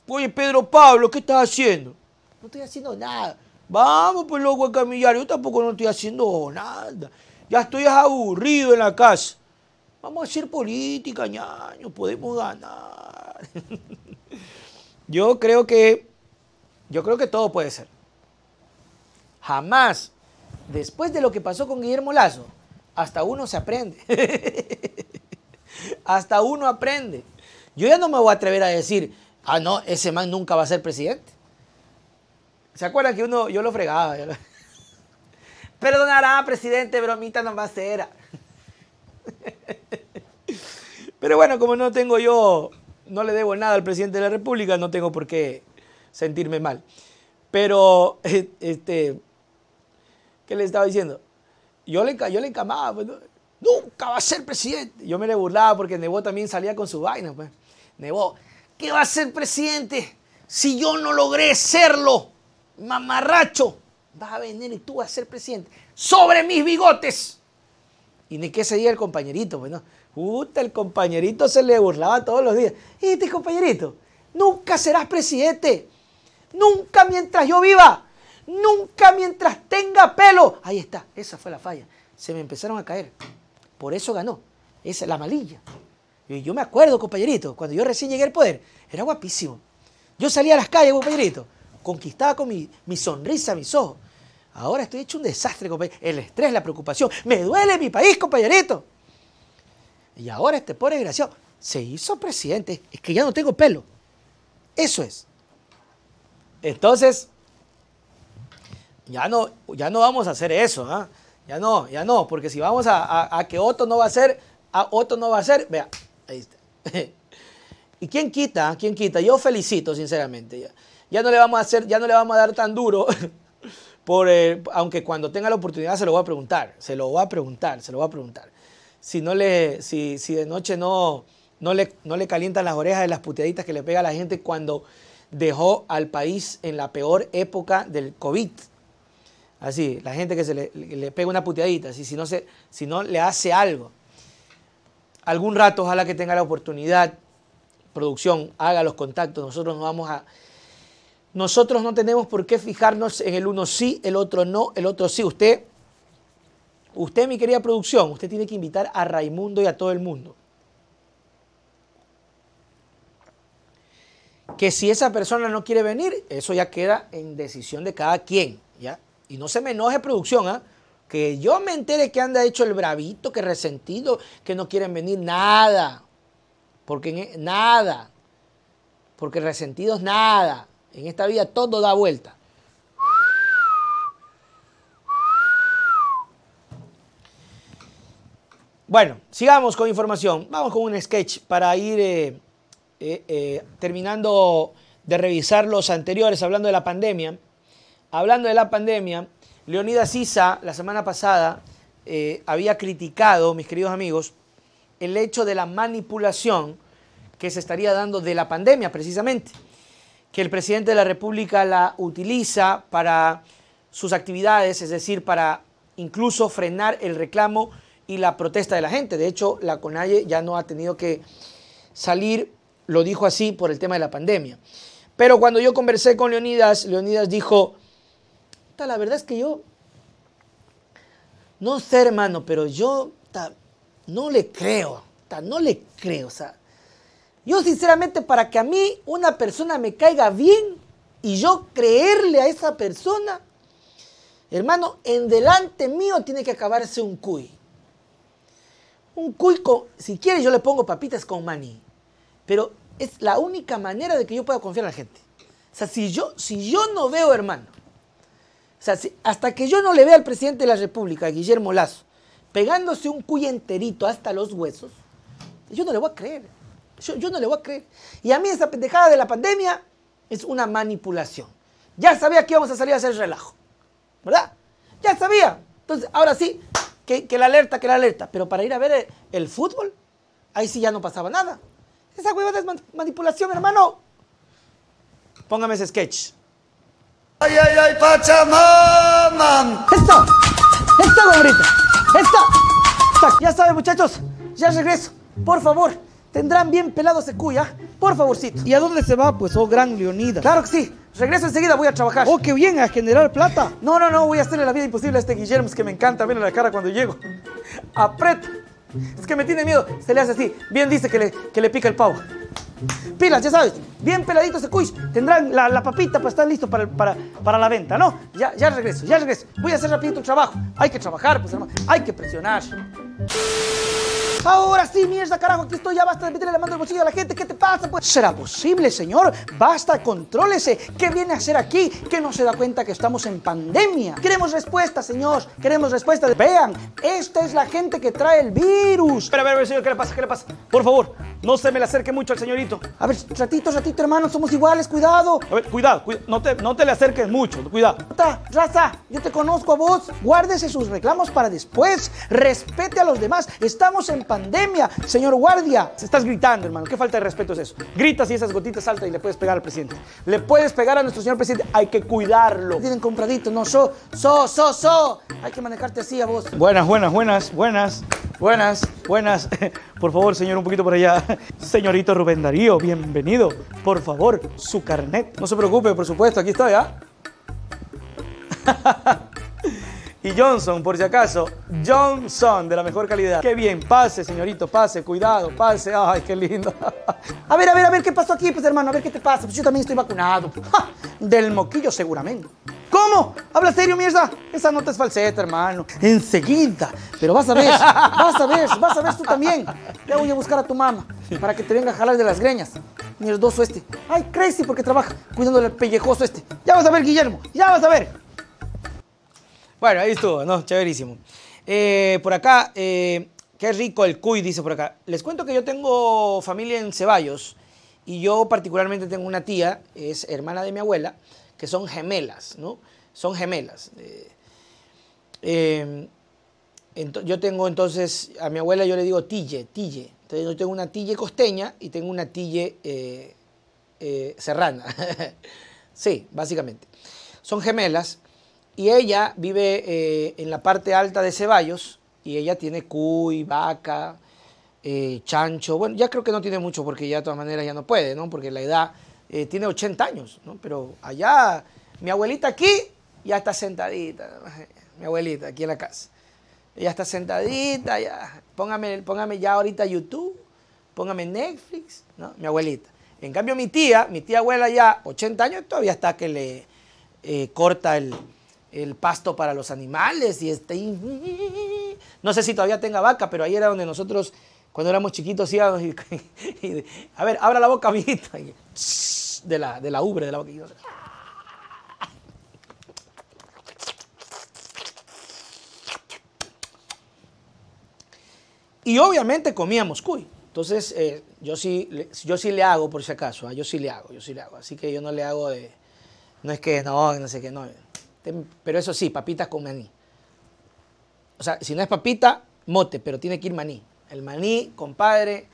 oye Pedro Pablo, ¿qué estás haciendo? No estoy haciendo nada. Vamos pues loco a camillar, yo tampoco no estoy haciendo nada. Ya estoy aburrido en la casa. Vamos a hacer política, ñaño, podemos ganar. yo creo que, yo creo que todo puede ser. Jamás, después de lo que pasó con Guillermo Lazo, hasta uno se aprende. hasta uno aprende. Yo ya no me voy a atrever a decir, ah, no, ese man nunca va a ser presidente. ¿Se acuerdan que uno, yo lo fregaba? Perdonará, presidente, bromita a ser. Pero bueno, como no tengo yo, no le debo nada al presidente de la República, no tengo por qué sentirme mal. Pero, este, ¿qué le estaba diciendo? Yo le, encamaba, pues, nunca va a ser presidente. Yo me le burlaba porque Nebo también salía con su vaina, pues. Nebo, ¿qué va a ser presidente si yo no logré serlo? Mamarracho, vas a venir y tú vas a ser presidente sobre mis bigotes. Y ni qué se diga el compañerito, bueno, pues, Puta, el compañerito se le burlaba todos los días. Y este compañerito, nunca serás presidente. Nunca mientras yo viva. Nunca mientras tenga pelo. Ahí está, esa fue la falla. Se me empezaron a caer. Por eso ganó. Esa es la malilla. Yo me acuerdo, compañerito, cuando yo recién llegué al poder, era guapísimo. Yo salía a las calles, compañerito, conquistaba con mi sonrisa, mis ojos. Ahora estoy hecho un desastre, compañerito. El estrés, la preocupación. Me duele mi país, compañerito. Y ahora este pobre desgraciado se hizo presidente. Es que ya no tengo pelo. Eso es. Entonces, ya no, ya no vamos a hacer eso. ¿ah? Ya no, ya no. Porque si vamos a, que Otto no va a ser, a Otto no va a ser, vea, Ahí está. ¿Y quién quita? ¿Quién quita? Yo felicito, sinceramente. Ya, ya, no le vamos a hacer, ya no le vamos a dar tan duro. Por, aunque cuando tenga la oportunidad se lo voy a preguntar. Se lo voy a preguntar, se lo voy a preguntar. Si, no le, si, si de noche no, no, le, no le calientan las orejas de las puteaditas que le pega a la gente cuando dejó al país en la peor época del COVID. Así, la gente que se le, le pega una puteadita, si, no se, si no le hace algo algún rato, ojalá que tenga la oportunidad, producción, haga los contactos, nosotros no vamos a... Nosotros no tenemos por qué fijarnos en el uno sí, el otro no, el otro sí. Usted, usted, mi querida producción, usted tiene que invitar a Raimundo y a todo el mundo. Que si esa persona no quiere venir, eso ya queda en decisión de cada quien, ¿ya? Y no se me enoje producción, ¿ah? que yo me entere que anda hecho el bravito, que resentido, que no quieren venir, nada. Porque nada. porque resentidos nada. En esta vida todo da vuelta. Bueno, sigamos con información. Vamos con un sketch para ir eh, eh, eh, terminando de revisar los anteriores, hablando de la pandemia. Hablando de la pandemia, Leonidas Isa la semana pasada había criticado, mis queridos amigos, el hecho de la manipulación que se estaría dando de la pandemia precisamente, que el presidente de la República la utiliza para sus actividades, es decir, para incluso frenar el reclamo y la protesta de la gente. De hecho, la CONAIE ya no ha tenido que salir, lo dijo así, por el tema de la pandemia. Pero cuando yo conversé con Leonidas, Leonidas dijo, la verdad es que yo, no sé hermano, pero yo no le creo, no le creo. O sea, yo sinceramente para que a mí una persona me caiga bien y yo creerle a esa persona, hermano, en delante mío tiene que acabarse un cuy. Un cuico, si quiere yo le pongo papitas con maní, pero es la única manera de que yo pueda confiar en la gente. O sea, si yo, si yo no veo, hermano, o sea, hasta que yo no le vea al presidente de la República, Guillermo Lazo, pegándose un cuy enterito hasta los huesos, yo no le voy a creer. Yo, yo no le voy a creer. Y a mí esa pendejada de la pandemia es una manipulación. Ya sabía que íbamos a salir a hacer relajo, ¿verdad? Ya sabía. Entonces, ahora sí, que, la alerta, que la alerta. Pero para ir a ver el, fútbol, ahí sí ya no pasaba nada. Esa hueva es manipulación, hermano. Póngame ese sketch. ¡Ay, ay, ay, Pachamama! ¡Esto! ¡Esto, gombrita! ¡Esto! Ya saben, muchachos, ya regreso. Por favor, tendrán bien pelado ese cuya. Por favorcito. ¿Y a dónde se va? Pues, oh, gran Leonida. Claro que sí. Regreso enseguida, voy a trabajar. Oh, qué bien, a generar plata. No, no, no, voy a hacerle la vida imposible a este Guillermo, es que me encanta verle la cara cuando llego. Aprieta. Es que me tiene miedo. Se le hace así. Bien dice que le, que le pica el pavo. Pilas, ya sabes, bien peladito ese quiz. Tendrán la, papita para estar listo para, para, para, la venta, ¿no? Ya, ya regreso, ya regreso. Voy a hacer rapidito el trabajo. Hay que trabajar, pues hermano. Hay que presionar. Ahora sí, mierda, carajo, aquí estoy, ya basta de meterle la mano al bolsillo a la gente. ¿Qué te pasa? Pues será posible, señor. Basta, contrólese. ¿Qué viene a hacer aquí? ¿Que no se da cuenta que estamos en pandemia? Queremos respuesta, señor. Queremos respuesta. Vean, esta es la gente que trae el virus. Espera, a ver, señor, ¿qué le pasa? ¿Qué le pasa? Por favor, no se me le acerque mucho al señorito. A ver, ratito, ratito, hermano, somos iguales, cuidado. A ver, cuidado, no, te, no te le acerques mucho, cuidado. Raza, yo te conozco a vos. Guárdese sus reclamos para después. Respete a los demás. Estamos en pandemia pandemia, señor guardia. Se estás gritando, hermano. ¿Qué falta de respeto es eso? Gritas y esas gotitas saltan y le puedes pegar al presidente. Le puedes pegar a nuestro señor presidente. Hay que cuidarlo. Tienen compradito, no, so, so, so, so. Hay que manejarte así a vos. Buenas, buenas, buenas, buenas, buenas, buenas. Por favor, señor, un poquito por allá. Señorito Rubén Darío, bienvenido. Por favor, su carnet. No se preocupe, por supuesto, aquí estoy, ¿ah? Y Johnson, por si acaso, Johnson, de la mejor calidad. Qué bien, pase, señorito, pase, cuidado, pase. Ay, qué lindo. A ver, a ver, a ver, ¿qué pasó aquí? Pues hermano, a ver qué te pasa. Pues yo también estoy vacunado. Del moquillo seguramente. ¿Cómo? ¿Habla serio, mierda? Esa nota es falseta, hermano. Enseguida. Pero vas a ver, vas a ver, vas a ver tú también. Ya voy a buscar a tu mamá para que te venga a jalar de las greñas. Mierdoso este. Ay, crazy porque trabaja cuidando del pellejoso este. Ya vas a ver, Guillermo. Ya vas a ver. Bueno, ahí estuvo, ¿no? Chéverísimo. Eh, por acá, eh, qué rico el cuy, dice por acá. Les cuento que yo tengo familia en Ceballos y yo particularmente tengo una tía, es hermana de mi abuela, que son gemelas, ¿no? Son gemelas. Eh, yo tengo entonces, a mi abuela yo le digo tille, tille. Entonces yo tengo una tille costeña y tengo una tille serrana. sí, básicamente. Son gemelas y ella vive eh, en la parte alta de Ceballos y ella tiene cuy, vaca, eh, chancho. Bueno, ya creo que no tiene mucho porque ya de todas maneras ya no puede, ¿no? Porque la edad eh, tiene 80 años, ¿no? Pero allá, mi abuelita aquí ya está sentadita, mi abuelita aquí en la casa. Ella está sentadita, ya. Póngame, póngame ya ahorita YouTube, póngame Netflix, ¿no? Mi abuelita. En cambio, mi tía, mi tía abuela ya 80 años, todavía está que le corta el, el pasto para los animales y este... No sé si todavía tenga vaca, pero ahí era donde nosotros Cuando éramos chiquitos íbamos a ver, abra la boca, amiguita. De la, de la ubre de la boca. Y obviamente comíamos cuy. Entonces, eh, yo, sí, yo sí le hago, por si acaso, ¿ah? yo sí le hago, yo sí le hago. Así que yo no le hago de, no es que no, no sé qué, no. Pero eso sí, papitas con maní. O sea, si no es papita, mote, pero tiene que ir maní. El maní, compadre,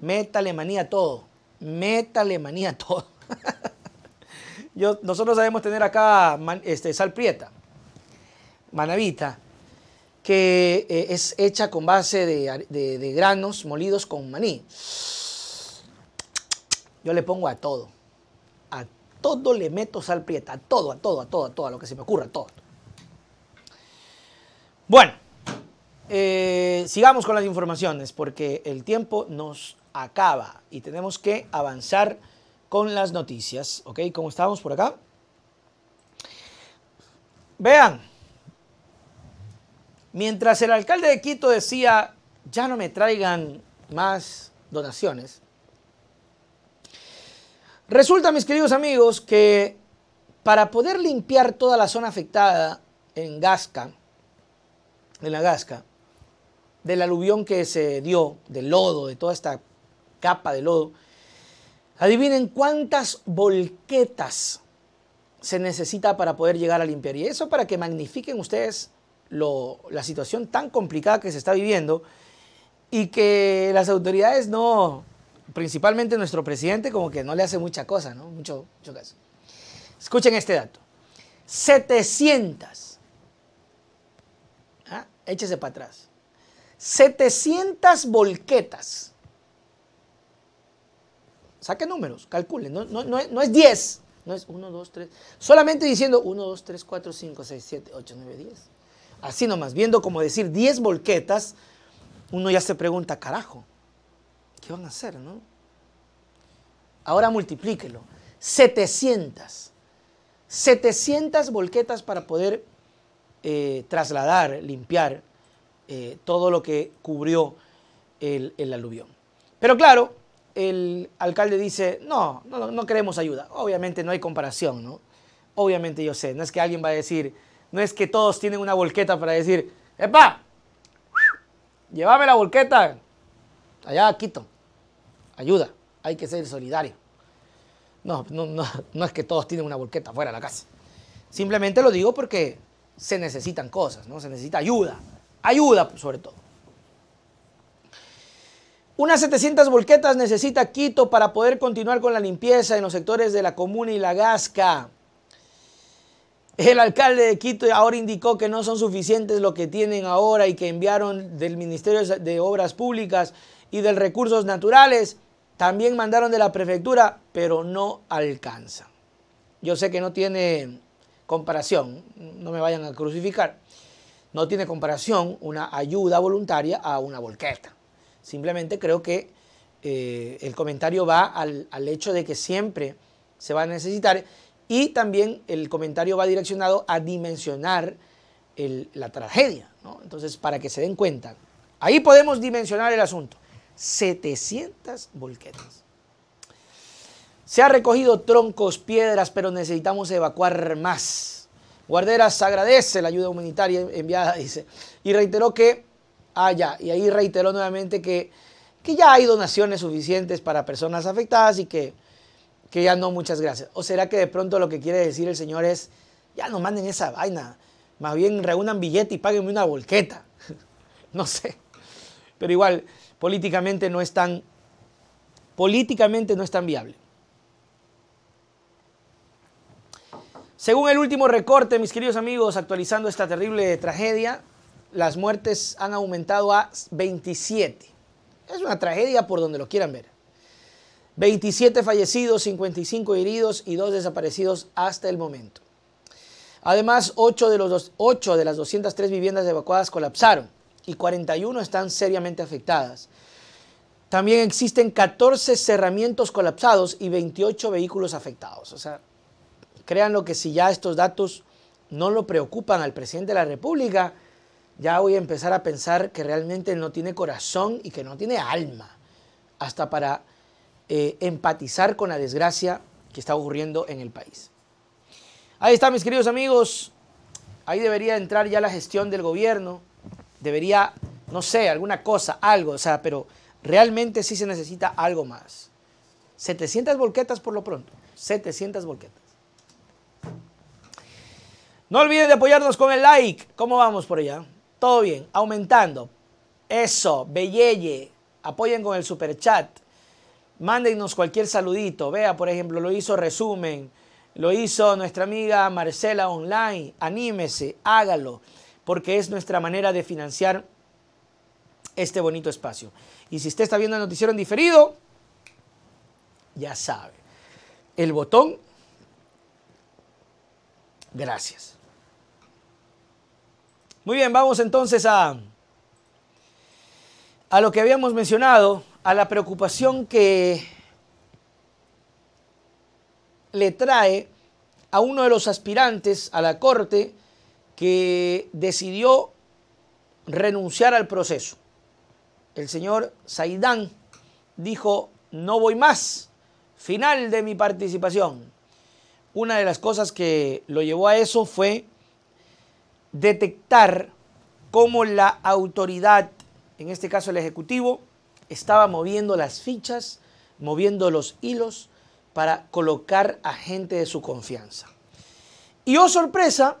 métale maní a todo. Métale maní a todo. Yo, nosotros sabemos tener acá este, sal prieta, manavita, que eh, es hecha con base de, granos molidos con maní. Yo le pongo a todo. A todo le meto sal prieta. A todo, a todo, a todo, a todo, a lo que se me ocurra, a todo. Bueno, eh, sigamos con las informaciones porque el tiempo nos acaba y tenemos que avanzar con las noticias. ¿Ok? ¿Cómo estamos por acá? Vean, Mientras el alcalde de Quito decía, ya no me traigan más donaciones, resulta, mis queridos amigos, que para poder limpiar toda la zona afectada en Gasca, en la Gasca, del aluvión que se dio, del lodo, de toda esta capa de lodo, adivinen cuántas volquetas se necesita para poder llegar a limpiar. Y eso para que magnifiquen ustedes la situación tan complicada que se está viviendo y que las autoridades no, principalmente nuestro presidente, como que no le hace mucha cosa, ¿no? Mucho, mucho caso. Escuchen este dato. 700. ¿ah? Échese para atrás. 700 volquetas. Saque números, calculen. No, no, no, es 10. No es 1, 2, 3. Solamente diciendo 1, 2, 3, 4, 5, 6, 7, 8, 9, 10 así nomás, viendo como decir 10 volquetas, uno ya se pregunta, carajo, ¿qué van a hacer, no? Ahora multiplíquelo. 700. 700 volquetas para poder eh, trasladar, limpiar eh, todo lo que cubrió el, aluvión. Pero claro, el alcalde dice, no, no, queremos ayuda. Obviamente no hay comparación, ¿no? Obviamente yo sé, no es que alguien va a decir, no es que todos tienen una volqueta para decir, ¡epa! Llévame la volqueta allá Quito. Ayuda, hay que ser solidario. No, no, no, no es que todos tienen una volqueta fuera de la casa. Simplemente lo digo porque se necesitan cosas, ¿no? Se necesita ayuda. Ayuda, sobre todo. Unas 700 volquetas necesita Quito para poder continuar con la limpieza en los sectores de la comuna y la Gasca. El alcalde de Quito ahora indicó que no son suficientes lo que tienen ahora y que enviaron del Ministerio de Obras Públicas y de Recursos Naturales. También mandaron de la prefectura, pero no alcanza. Yo sé que no tiene comparación, no me vayan a crucificar. No tiene comparación una ayuda voluntaria a una volqueta. Simplemente creo que eh, el comentario va al, al hecho de que siempre se va a necesitar y también el comentario va direccionado a dimensionar la tragedia. Entonces, para que se den cuenta, ahí podemos dimensionar el asunto. 700 volquetas. Se ha recogido troncos, piedras, pero necesitamos evacuar más. Guarderas agradece la ayuda humanitaria enviada, dice, y reiteró que, ah, ya, y ahí reiteró nuevamente que, que ya hay donaciones suficientes para personas afectadas y que que ya no, muchas gracias. ¿O será que de pronto lo que quiere decir el Señor es, ya no manden esa vaina, más bien reúnan billete y páguenme una volqueta? no sé. Pero igual, políticamente no es tan, políticamente no es tan viable. Según el último recorte, mis queridos amigos, actualizando esta terrible tragedia, las muertes han aumentado a 27. Es una tragedia por donde lo quieran ver. 27 fallecidos, 55 heridos y 2 desaparecidos hasta el momento. Además, 8 de, los 8 de las 203 viviendas evacuadas colapsaron y 41 están seriamente afectadas. También existen 14 cerramientos colapsados y 28 vehículos afectados. O sea, créanlo que si ya estos datos no lo preocupan al presidente de la República, ya voy a empezar a pensar que realmente no tiene corazón y que no tiene alma, hasta para eh, empatizar con la desgracia que está ocurriendo en el país. Ahí está, mis queridos amigos. Ahí debería entrar ya la gestión del gobierno. Debería, no sé, alguna cosa, algo, o sea, pero realmente sí se necesita algo más. 700 volquetas por lo pronto. 700 volquetas. No olviden de apoyarnos con el like. ¿Cómo vamos por allá? Todo bien, aumentando. Eso, belleye. Apoyen con el super chat. Mándenos cualquier saludito. Vea, por ejemplo, lo hizo resumen. Lo hizo nuestra amiga Marcela Online. Anímese, hágalo, porque es nuestra manera de financiar este bonito espacio. Y si usted está viendo el noticiero en diferido, ya sabe. El botón. Gracias. Muy bien, vamos entonces a, a lo que habíamos mencionado, a la preocupación que le trae a uno de los aspirantes a la corte que decidió renunciar al proceso. El señor Saidán dijo, no voy más, final de mi participación. Una de las cosas que lo llevó a eso fue detectar cómo la autoridad, en este caso el Ejecutivo, estaba moviendo las fichas, moviendo los hilos para colocar a gente de su confianza. Y oh sorpresa,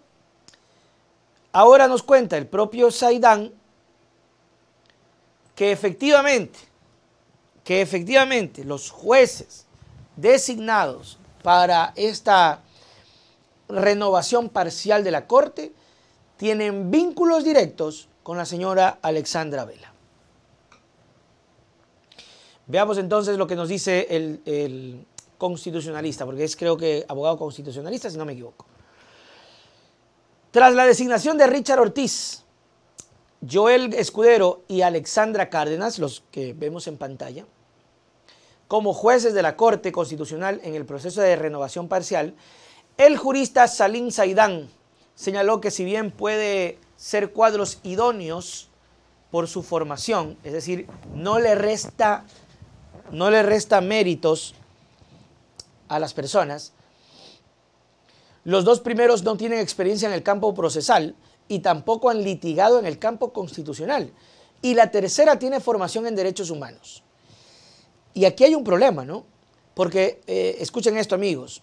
ahora nos cuenta el propio Saidán que efectivamente, que efectivamente los jueces designados para esta renovación parcial de la Corte tienen vínculos directos con la señora Alexandra Vela. Veamos entonces lo que nos dice el, el constitucionalista, porque es creo que abogado constitucionalista, si no me equivoco. Tras la designación de Richard Ortiz, Joel Escudero y Alexandra Cárdenas, los que vemos en pantalla, como jueces de la Corte Constitucional en el proceso de renovación parcial, el jurista Salim Saidán señaló que si bien puede ser cuadros idóneos por su formación, es decir, no le resta, no le resta méritos a las personas. Los dos primeros no tienen experiencia en el campo procesal y tampoco han litigado en el campo constitucional. Y la tercera tiene formación en derechos humanos. Y aquí hay un problema, ¿no? Porque, eh, escuchen esto amigos,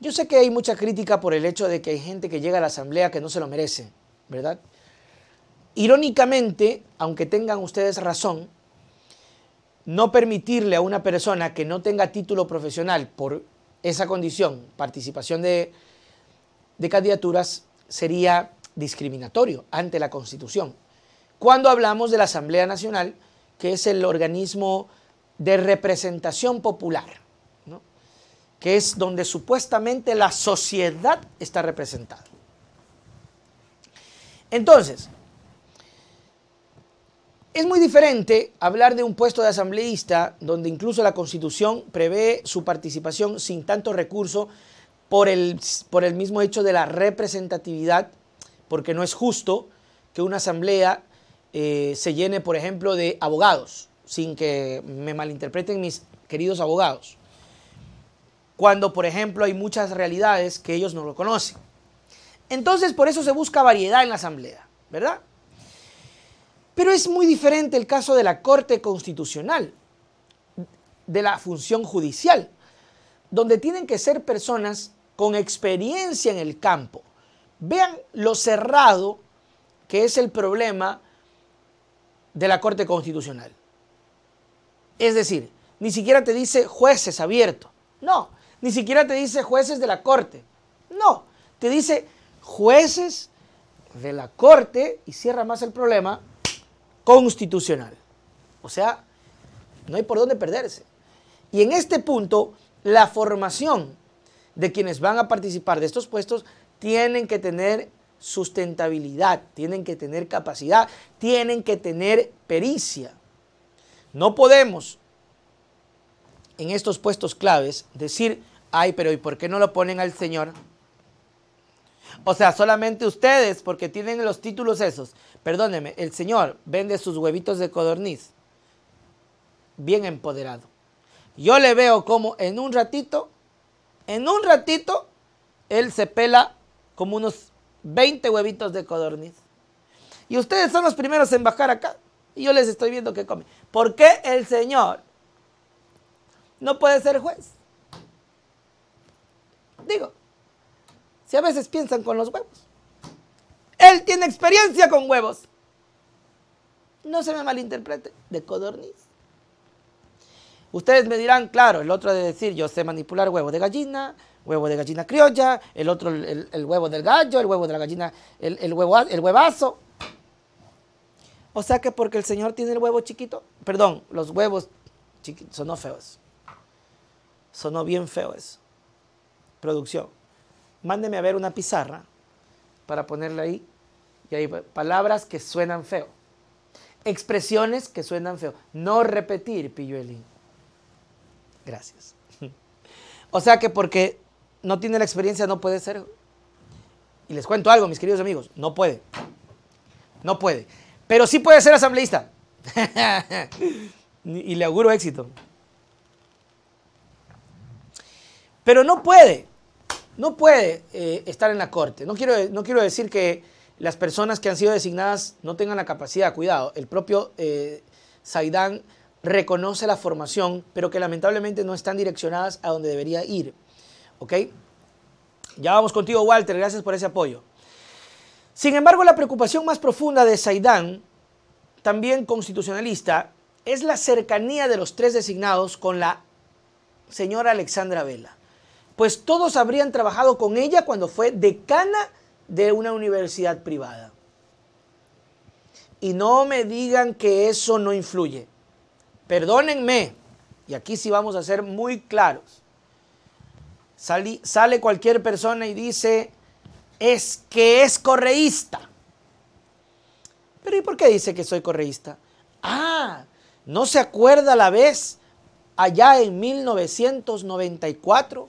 yo sé que hay mucha crítica por el hecho de que hay gente que llega a la asamblea que no se lo merece, ¿verdad? Irónicamente, aunque tengan ustedes razón, no permitirle a una persona que no tenga título profesional por esa condición, participación de, candidaturas, sería discriminatorio ante la Constitución. Cuando hablamos de la Asamblea Nacional, que es el organismo de representación popular, que es donde supuestamente la sociedad está representada. Entonces, es muy diferente hablar de un puesto de asambleísta donde incluso la constitución prevé su participación sin tanto recurso por el, por el mismo hecho de la representatividad, porque no es justo que una asamblea eh, se llene, por ejemplo, de abogados, sin que me malinterpreten mis queridos abogados, cuando, por ejemplo, hay muchas realidades que ellos no lo conocen. Entonces, por eso se busca variedad en la asamblea, ¿verdad? Pero es muy diferente el caso de la Corte Constitucional, de la función judicial, donde tienen que ser personas con experiencia en el campo. Vean lo cerrado que es el problema de la Corte Constitucional. Es decir, ni siquiera te dice jueces abiertos. No, ni siquiera te dice jueces de la Corte. No, te dice jueces de la Corte y cierra más el problema constitucional. O sea, no hay por dónde perderse. Y en este punto, la formación de quienes van a participar de estos puestos tienen que tener sustentabilidad, tienen que tener capacidad, tienen que tener pericia. No podemos en estos puestos claves decir, ay, pero ¿y por qué no lo ponen al Señor? O sea, solamente ustedes, porque tienen los títulos esos. Perdóneme, el señor vende sus huevitos de codorniz bien empoderado. Yo le veo como en un ratito, en un ratito, él se pela como unos 20 huevitos de codorniz. Y ustedes son los primeros en bajar acá. Y yo les estoy viendo que comen. ¿Por qué el Señor no puede ser juez? Digo, si a veces piensan con los huevos. Él tiene experiencia con huevos. No se me malinterprete, de codorniz. Ustedes me dirán, claro, el otro de decir, yo sé manipular huevo de gallina, huevo de gallina criolla, el otro el, huevo del gallo, el huevo de la gallina, el, huevo, el huevazo. O sea que porque el Señor tiene el huevo chiquito, perdón, los huevos chiquitos, sonó feos. Sonó bien feo eso. Producción. Mándeme a ver una pizarra para ponerla ahí. Y hay palabras que suenan feo. Expresiones que suenan feo. No repetir, pilluelín. Gracias. O sea que porque no tiene la experiencia no puede ser. Y les cuento algo, mis queridos amigos. No puede. No puede. Pero sí puede ser asambleísta. y le auguro éxito. Pero no puede, no puede eh, estar en la corte. No quiero, no quiero decir que las personas que han sido designadas no tengan la capacidad, cuidado. El propio eh, Zaidán reconoce la formación, pero que lamentablemente no están direccionadas a donde debería ir. ¿Ok? Ya vamos contigo, Walter. Gracias por ese apoyo. Sin embargo, la preocupación más profunda de Saidán, también constitucionalista, es la cercanía de los tres designados con la señora Alexandra Vela. Pues todos habrían trabajado con ella cuando fue decana de una universidad privada. Y no me digan que eso no influye. Perdónenme, y aquí sí vamos a ser muy claros. sale cualquier persona y dice, es que es correísta. Pero ¿y por qué dice que soy correísta? Ah, ¿no se acuerda la vez allá en 1994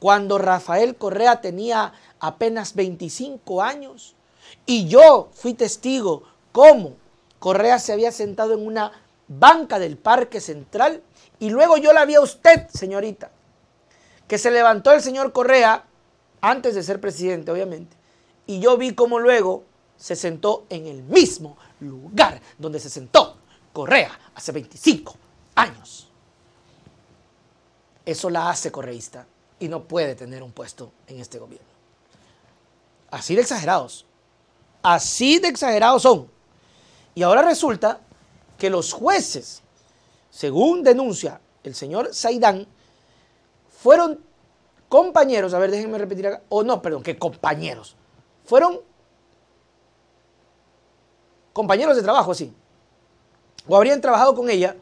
cuando Rafael Correa tenía apenas 25 años? Y yo fui testigo cómo Correa se había sentado en una banca del Parque Central y luego yo la vi a usted, señorita, que se levantó el señor Correa antes de ser presidente, obviamente. Y yo vi cómo luego se sentó en el mismo lugar donde se sentó Correa hace 25 años. Eso la hace correísta y no puede tener un puesto en este gobierno. Así de exagerados. Así de exagerados son. Y ahora resulta que los jueces, según denuncia el señor Saidán, fueron compañeros, a ver, déjenme repetir acá, o no, perdón, que compañeros, fueron compañeros de trabajo, sí, o habrían trabajado con ella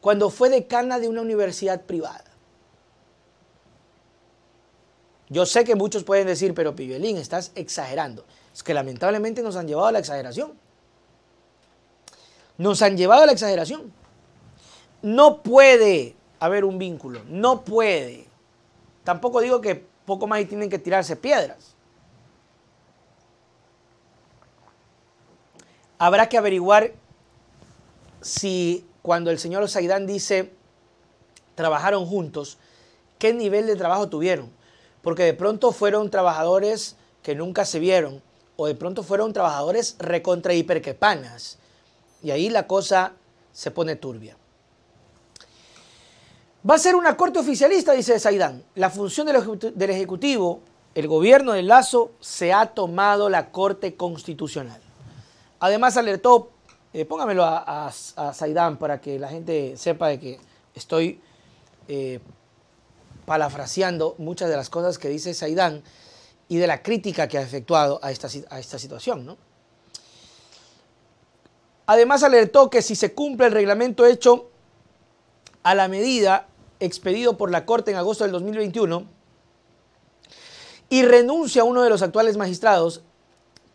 cuando fue decana de una universidad privada. Yo sé que muchos pueden decir, pero Pibelín, estás exagerando. Es que lamentablemente nos han llevado a la exageración. Nos han llevado a la exageración. No puede haber un vínculo, no puede. Tampoco digo que poco más y tienen que tirarse piedras. Habrá que averiguar si cuando el señor Saidán dice trabajaron juntos, qué nivel de trabajo tuvieron. Porque de pronto fueron trabajadores que nunca se vieron, o de pronto fueron trabajadores recontra hiperquepanas. Y ahí la cosa se pone turbia. Va a ser una corte oficialista, dice Saidán. La función del Ejecutivo, el gobierno de Lazo, se ha tomado la corte constitucional. Además alertó, eh, póngamelo a, Saidán para que la gente sepa de que estoy eh, palafraseando muchas de las cosas que dice Saidán y de la crítica que ha efectuado a esta, a esta situación. ¿no? Además alertó que si se cumple el reglamento hecho a la medida expedido por la Corte en agosto del 2021 y renuncia uno de los actuales magistrados,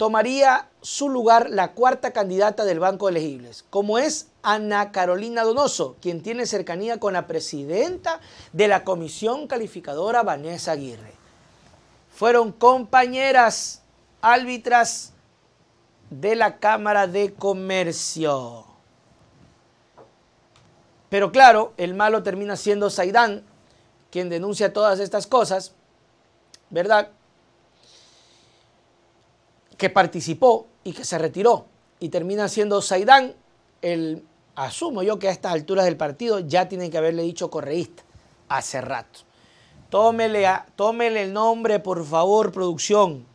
tomaría su lugar la cuarta candidata del Banco de Elegibles, como es Ana Carolina Donoso, quien tiene cercanía con la presidenta de la Comisión Calificadora, Vanessa Aguirre. Fueron compañeras árbitras de la Cámara de Comercio. Pero claro, el malo termina siendo Saidán, quien denuncia todas estas cosas, ¿verdad? Que participó y que se retiró. Y termina siendo Saidán el, asumo yo que a estas alturas del partido ya tienen que haberle dicho correísta hace rato. Tómele, tómele el nombre, por favor, producción.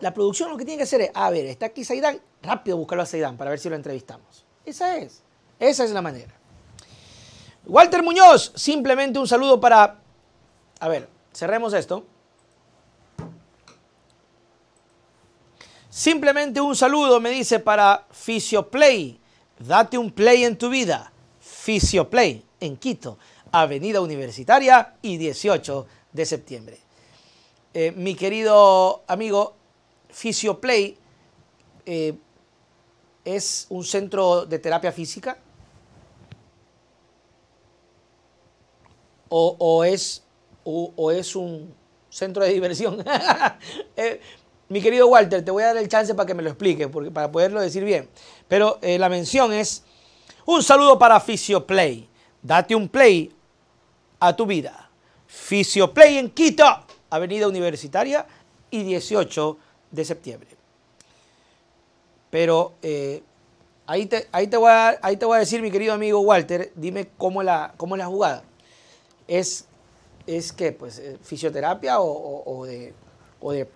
La producción lo que tiene que hacer es, a ver, está aquí Saidán, rápido buscarlo a Saidán para ver si lo entrevistamos. Esa es, esa es la manera. Walter Muñoz, simplemente un saludo para, a ver, cerremos esto. Simplemente un saludo, me dice, para Fisioplay. Date un play en tu vida. Fisioplay, en Quito, Avenida Universitaria y 18 de septiembre. Eh, mi querido amigo, Fisioplay eh, es un centro de terapia física o, es, o, es un centro de diversión. Eh, mi querido Walter, te voy a dar el chance para que me lo explique, porque, para poderlo decir bien. Pero eh, la mención es un saludo para Fisioplay. Date un play a tu vida. Fisioplay en Quito, Avenida Universitaria y 18 de septiembre. Pero eh, ahí, te, ahí, te voy a, ahí te voy a decir, mi querido amigo Walter, dime cómo la, cómo la jugada. ¿Es, es que pues, eh, fisioterapia o, de, o de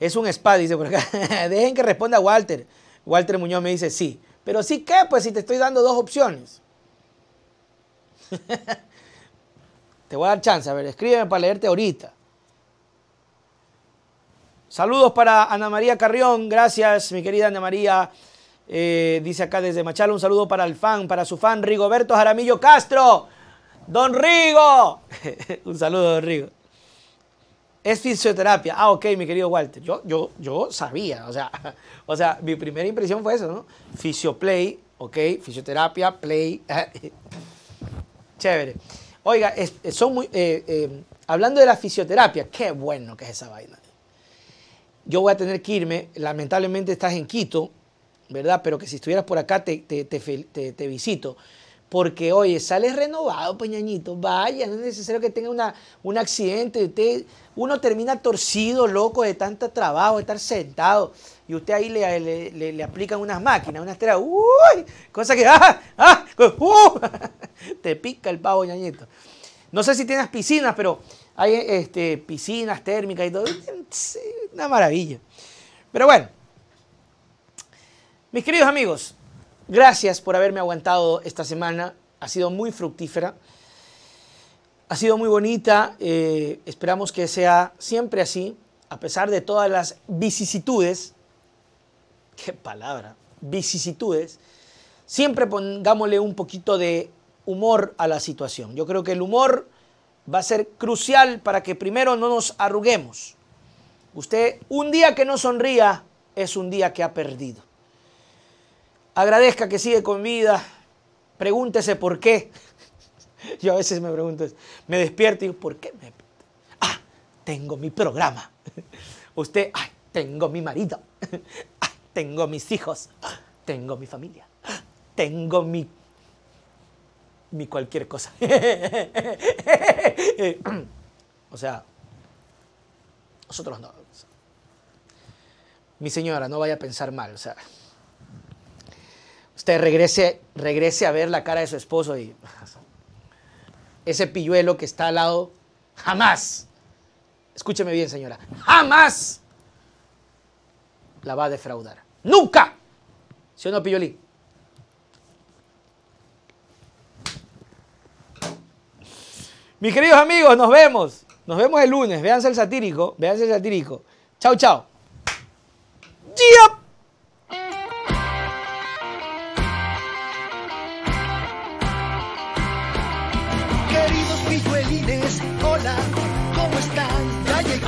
Es un spa, dice por acá. Dejen que responda Walter. Walter Muñoz me dice sí. Pero sí que, pues si te estoy dando dos opciones. te voy a dar chance. A ver, escríbeme para leerte ahorita. Saludos para Ana María Carrión. Gracias, mi querida Ana María. Eh, dice acá desde Machala un saludo para el fan, para su fan Rigoberto Jaramillo Castro. Don Rigo. un saludo, don Rigo. Es fisioterapia. Ah, ok, mi querido Walter. Yo, yo, yo sabía, o sea, o sea, mi primera impresión fue eso, ¿no? Fisioplay, ok, fisioterapia, play. Chévere. Oiga, son muy, eh, eh, hablando de la fisioterapia, qué bueno que es esa vaina. Yo voy a tener que irme, lamentablemente estás en Quito, ¿verdad? Pero que si estuvieras por acá te, te, te visito porque, oye, sales renovado, peñañito, vaya, no es necesario que tenga una, un accidente, usted, uno termina torcido, loco, de tanto trabajo, de estar sentado, y usted ahí le, le, aplican unas máquinas, unas teras, uy, cosa que, ah, ah, uh, te pica el pavo, ñañito. No sé si tienes piscinas, pero hay este, piscinas térmicas y todo, una maravilla. Pero bueno, mis queridos amigos, Gracias por haberme aguantado esta semana. Ha sido muy fructífera. Ha sido muy bonita. Eh, esperamos que sea siempre así, a pesar de todas las vicisitudes. Qué palabra. Vicisitudes. Siempre pongámosle un poquito de humor a la situación. Yo creo que el humor va a ser crucial para que primero no nos arruguemos. Usted, un día que no sonría es un día que ha perdido. Agradezca que sigue con vida. Pregúntese por qué. Yo a veces me pregunto, me despierto y digo, ¿por qué? Me... Ah, tengo mi programa. Usted, ay, tengo mi marido. Ah, tengo mis hijos. Tengo mi familia. Tengo mi mi cualquier cosa. o sea, nosotros no. Mi señora, no vaya a pensar mal, o sea, usted regrese, regrese a ver la cara de su esposo y ese pilluelo que está al lado, jamás, escúcheme bien señora, jamás la va a defraudar. Nunca. ¿Sí o no, Pillolín? Mis queridos amigos, nos vemos. Nos vemos el lunes. Véanse el satírico. Véanse el satírico. Chao, chao.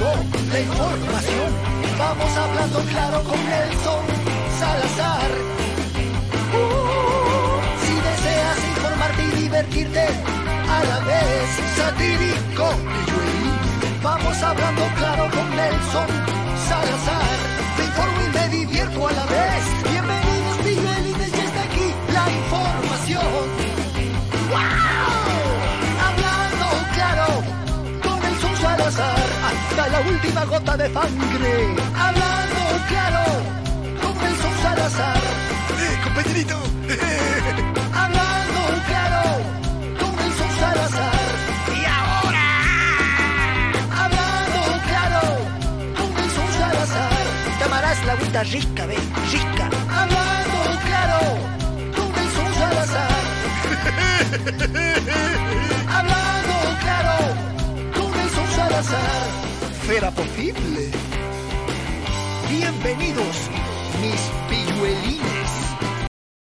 La información. Vamos hablando claro con Nelson Salazar. Uh, si deseas informarte y divertirte, a la vez satírico Vamos hablando claro con Nelson Salazar. Me informo y me divierto a la vez. La última gota de sangre. Hablando claro con Nelson Salazar. ¡Eh, compañerito! Hablando claro con Nelson Salazar. ¡Y ahora! Hablando claro con Salazar. Tomarás la agüita rica, ve, rica. Hablando claro con Nelson Salazar. Hablando claro con Nelson Salazar. ¿Será posible? Bienvenidos, mis pilluelitos.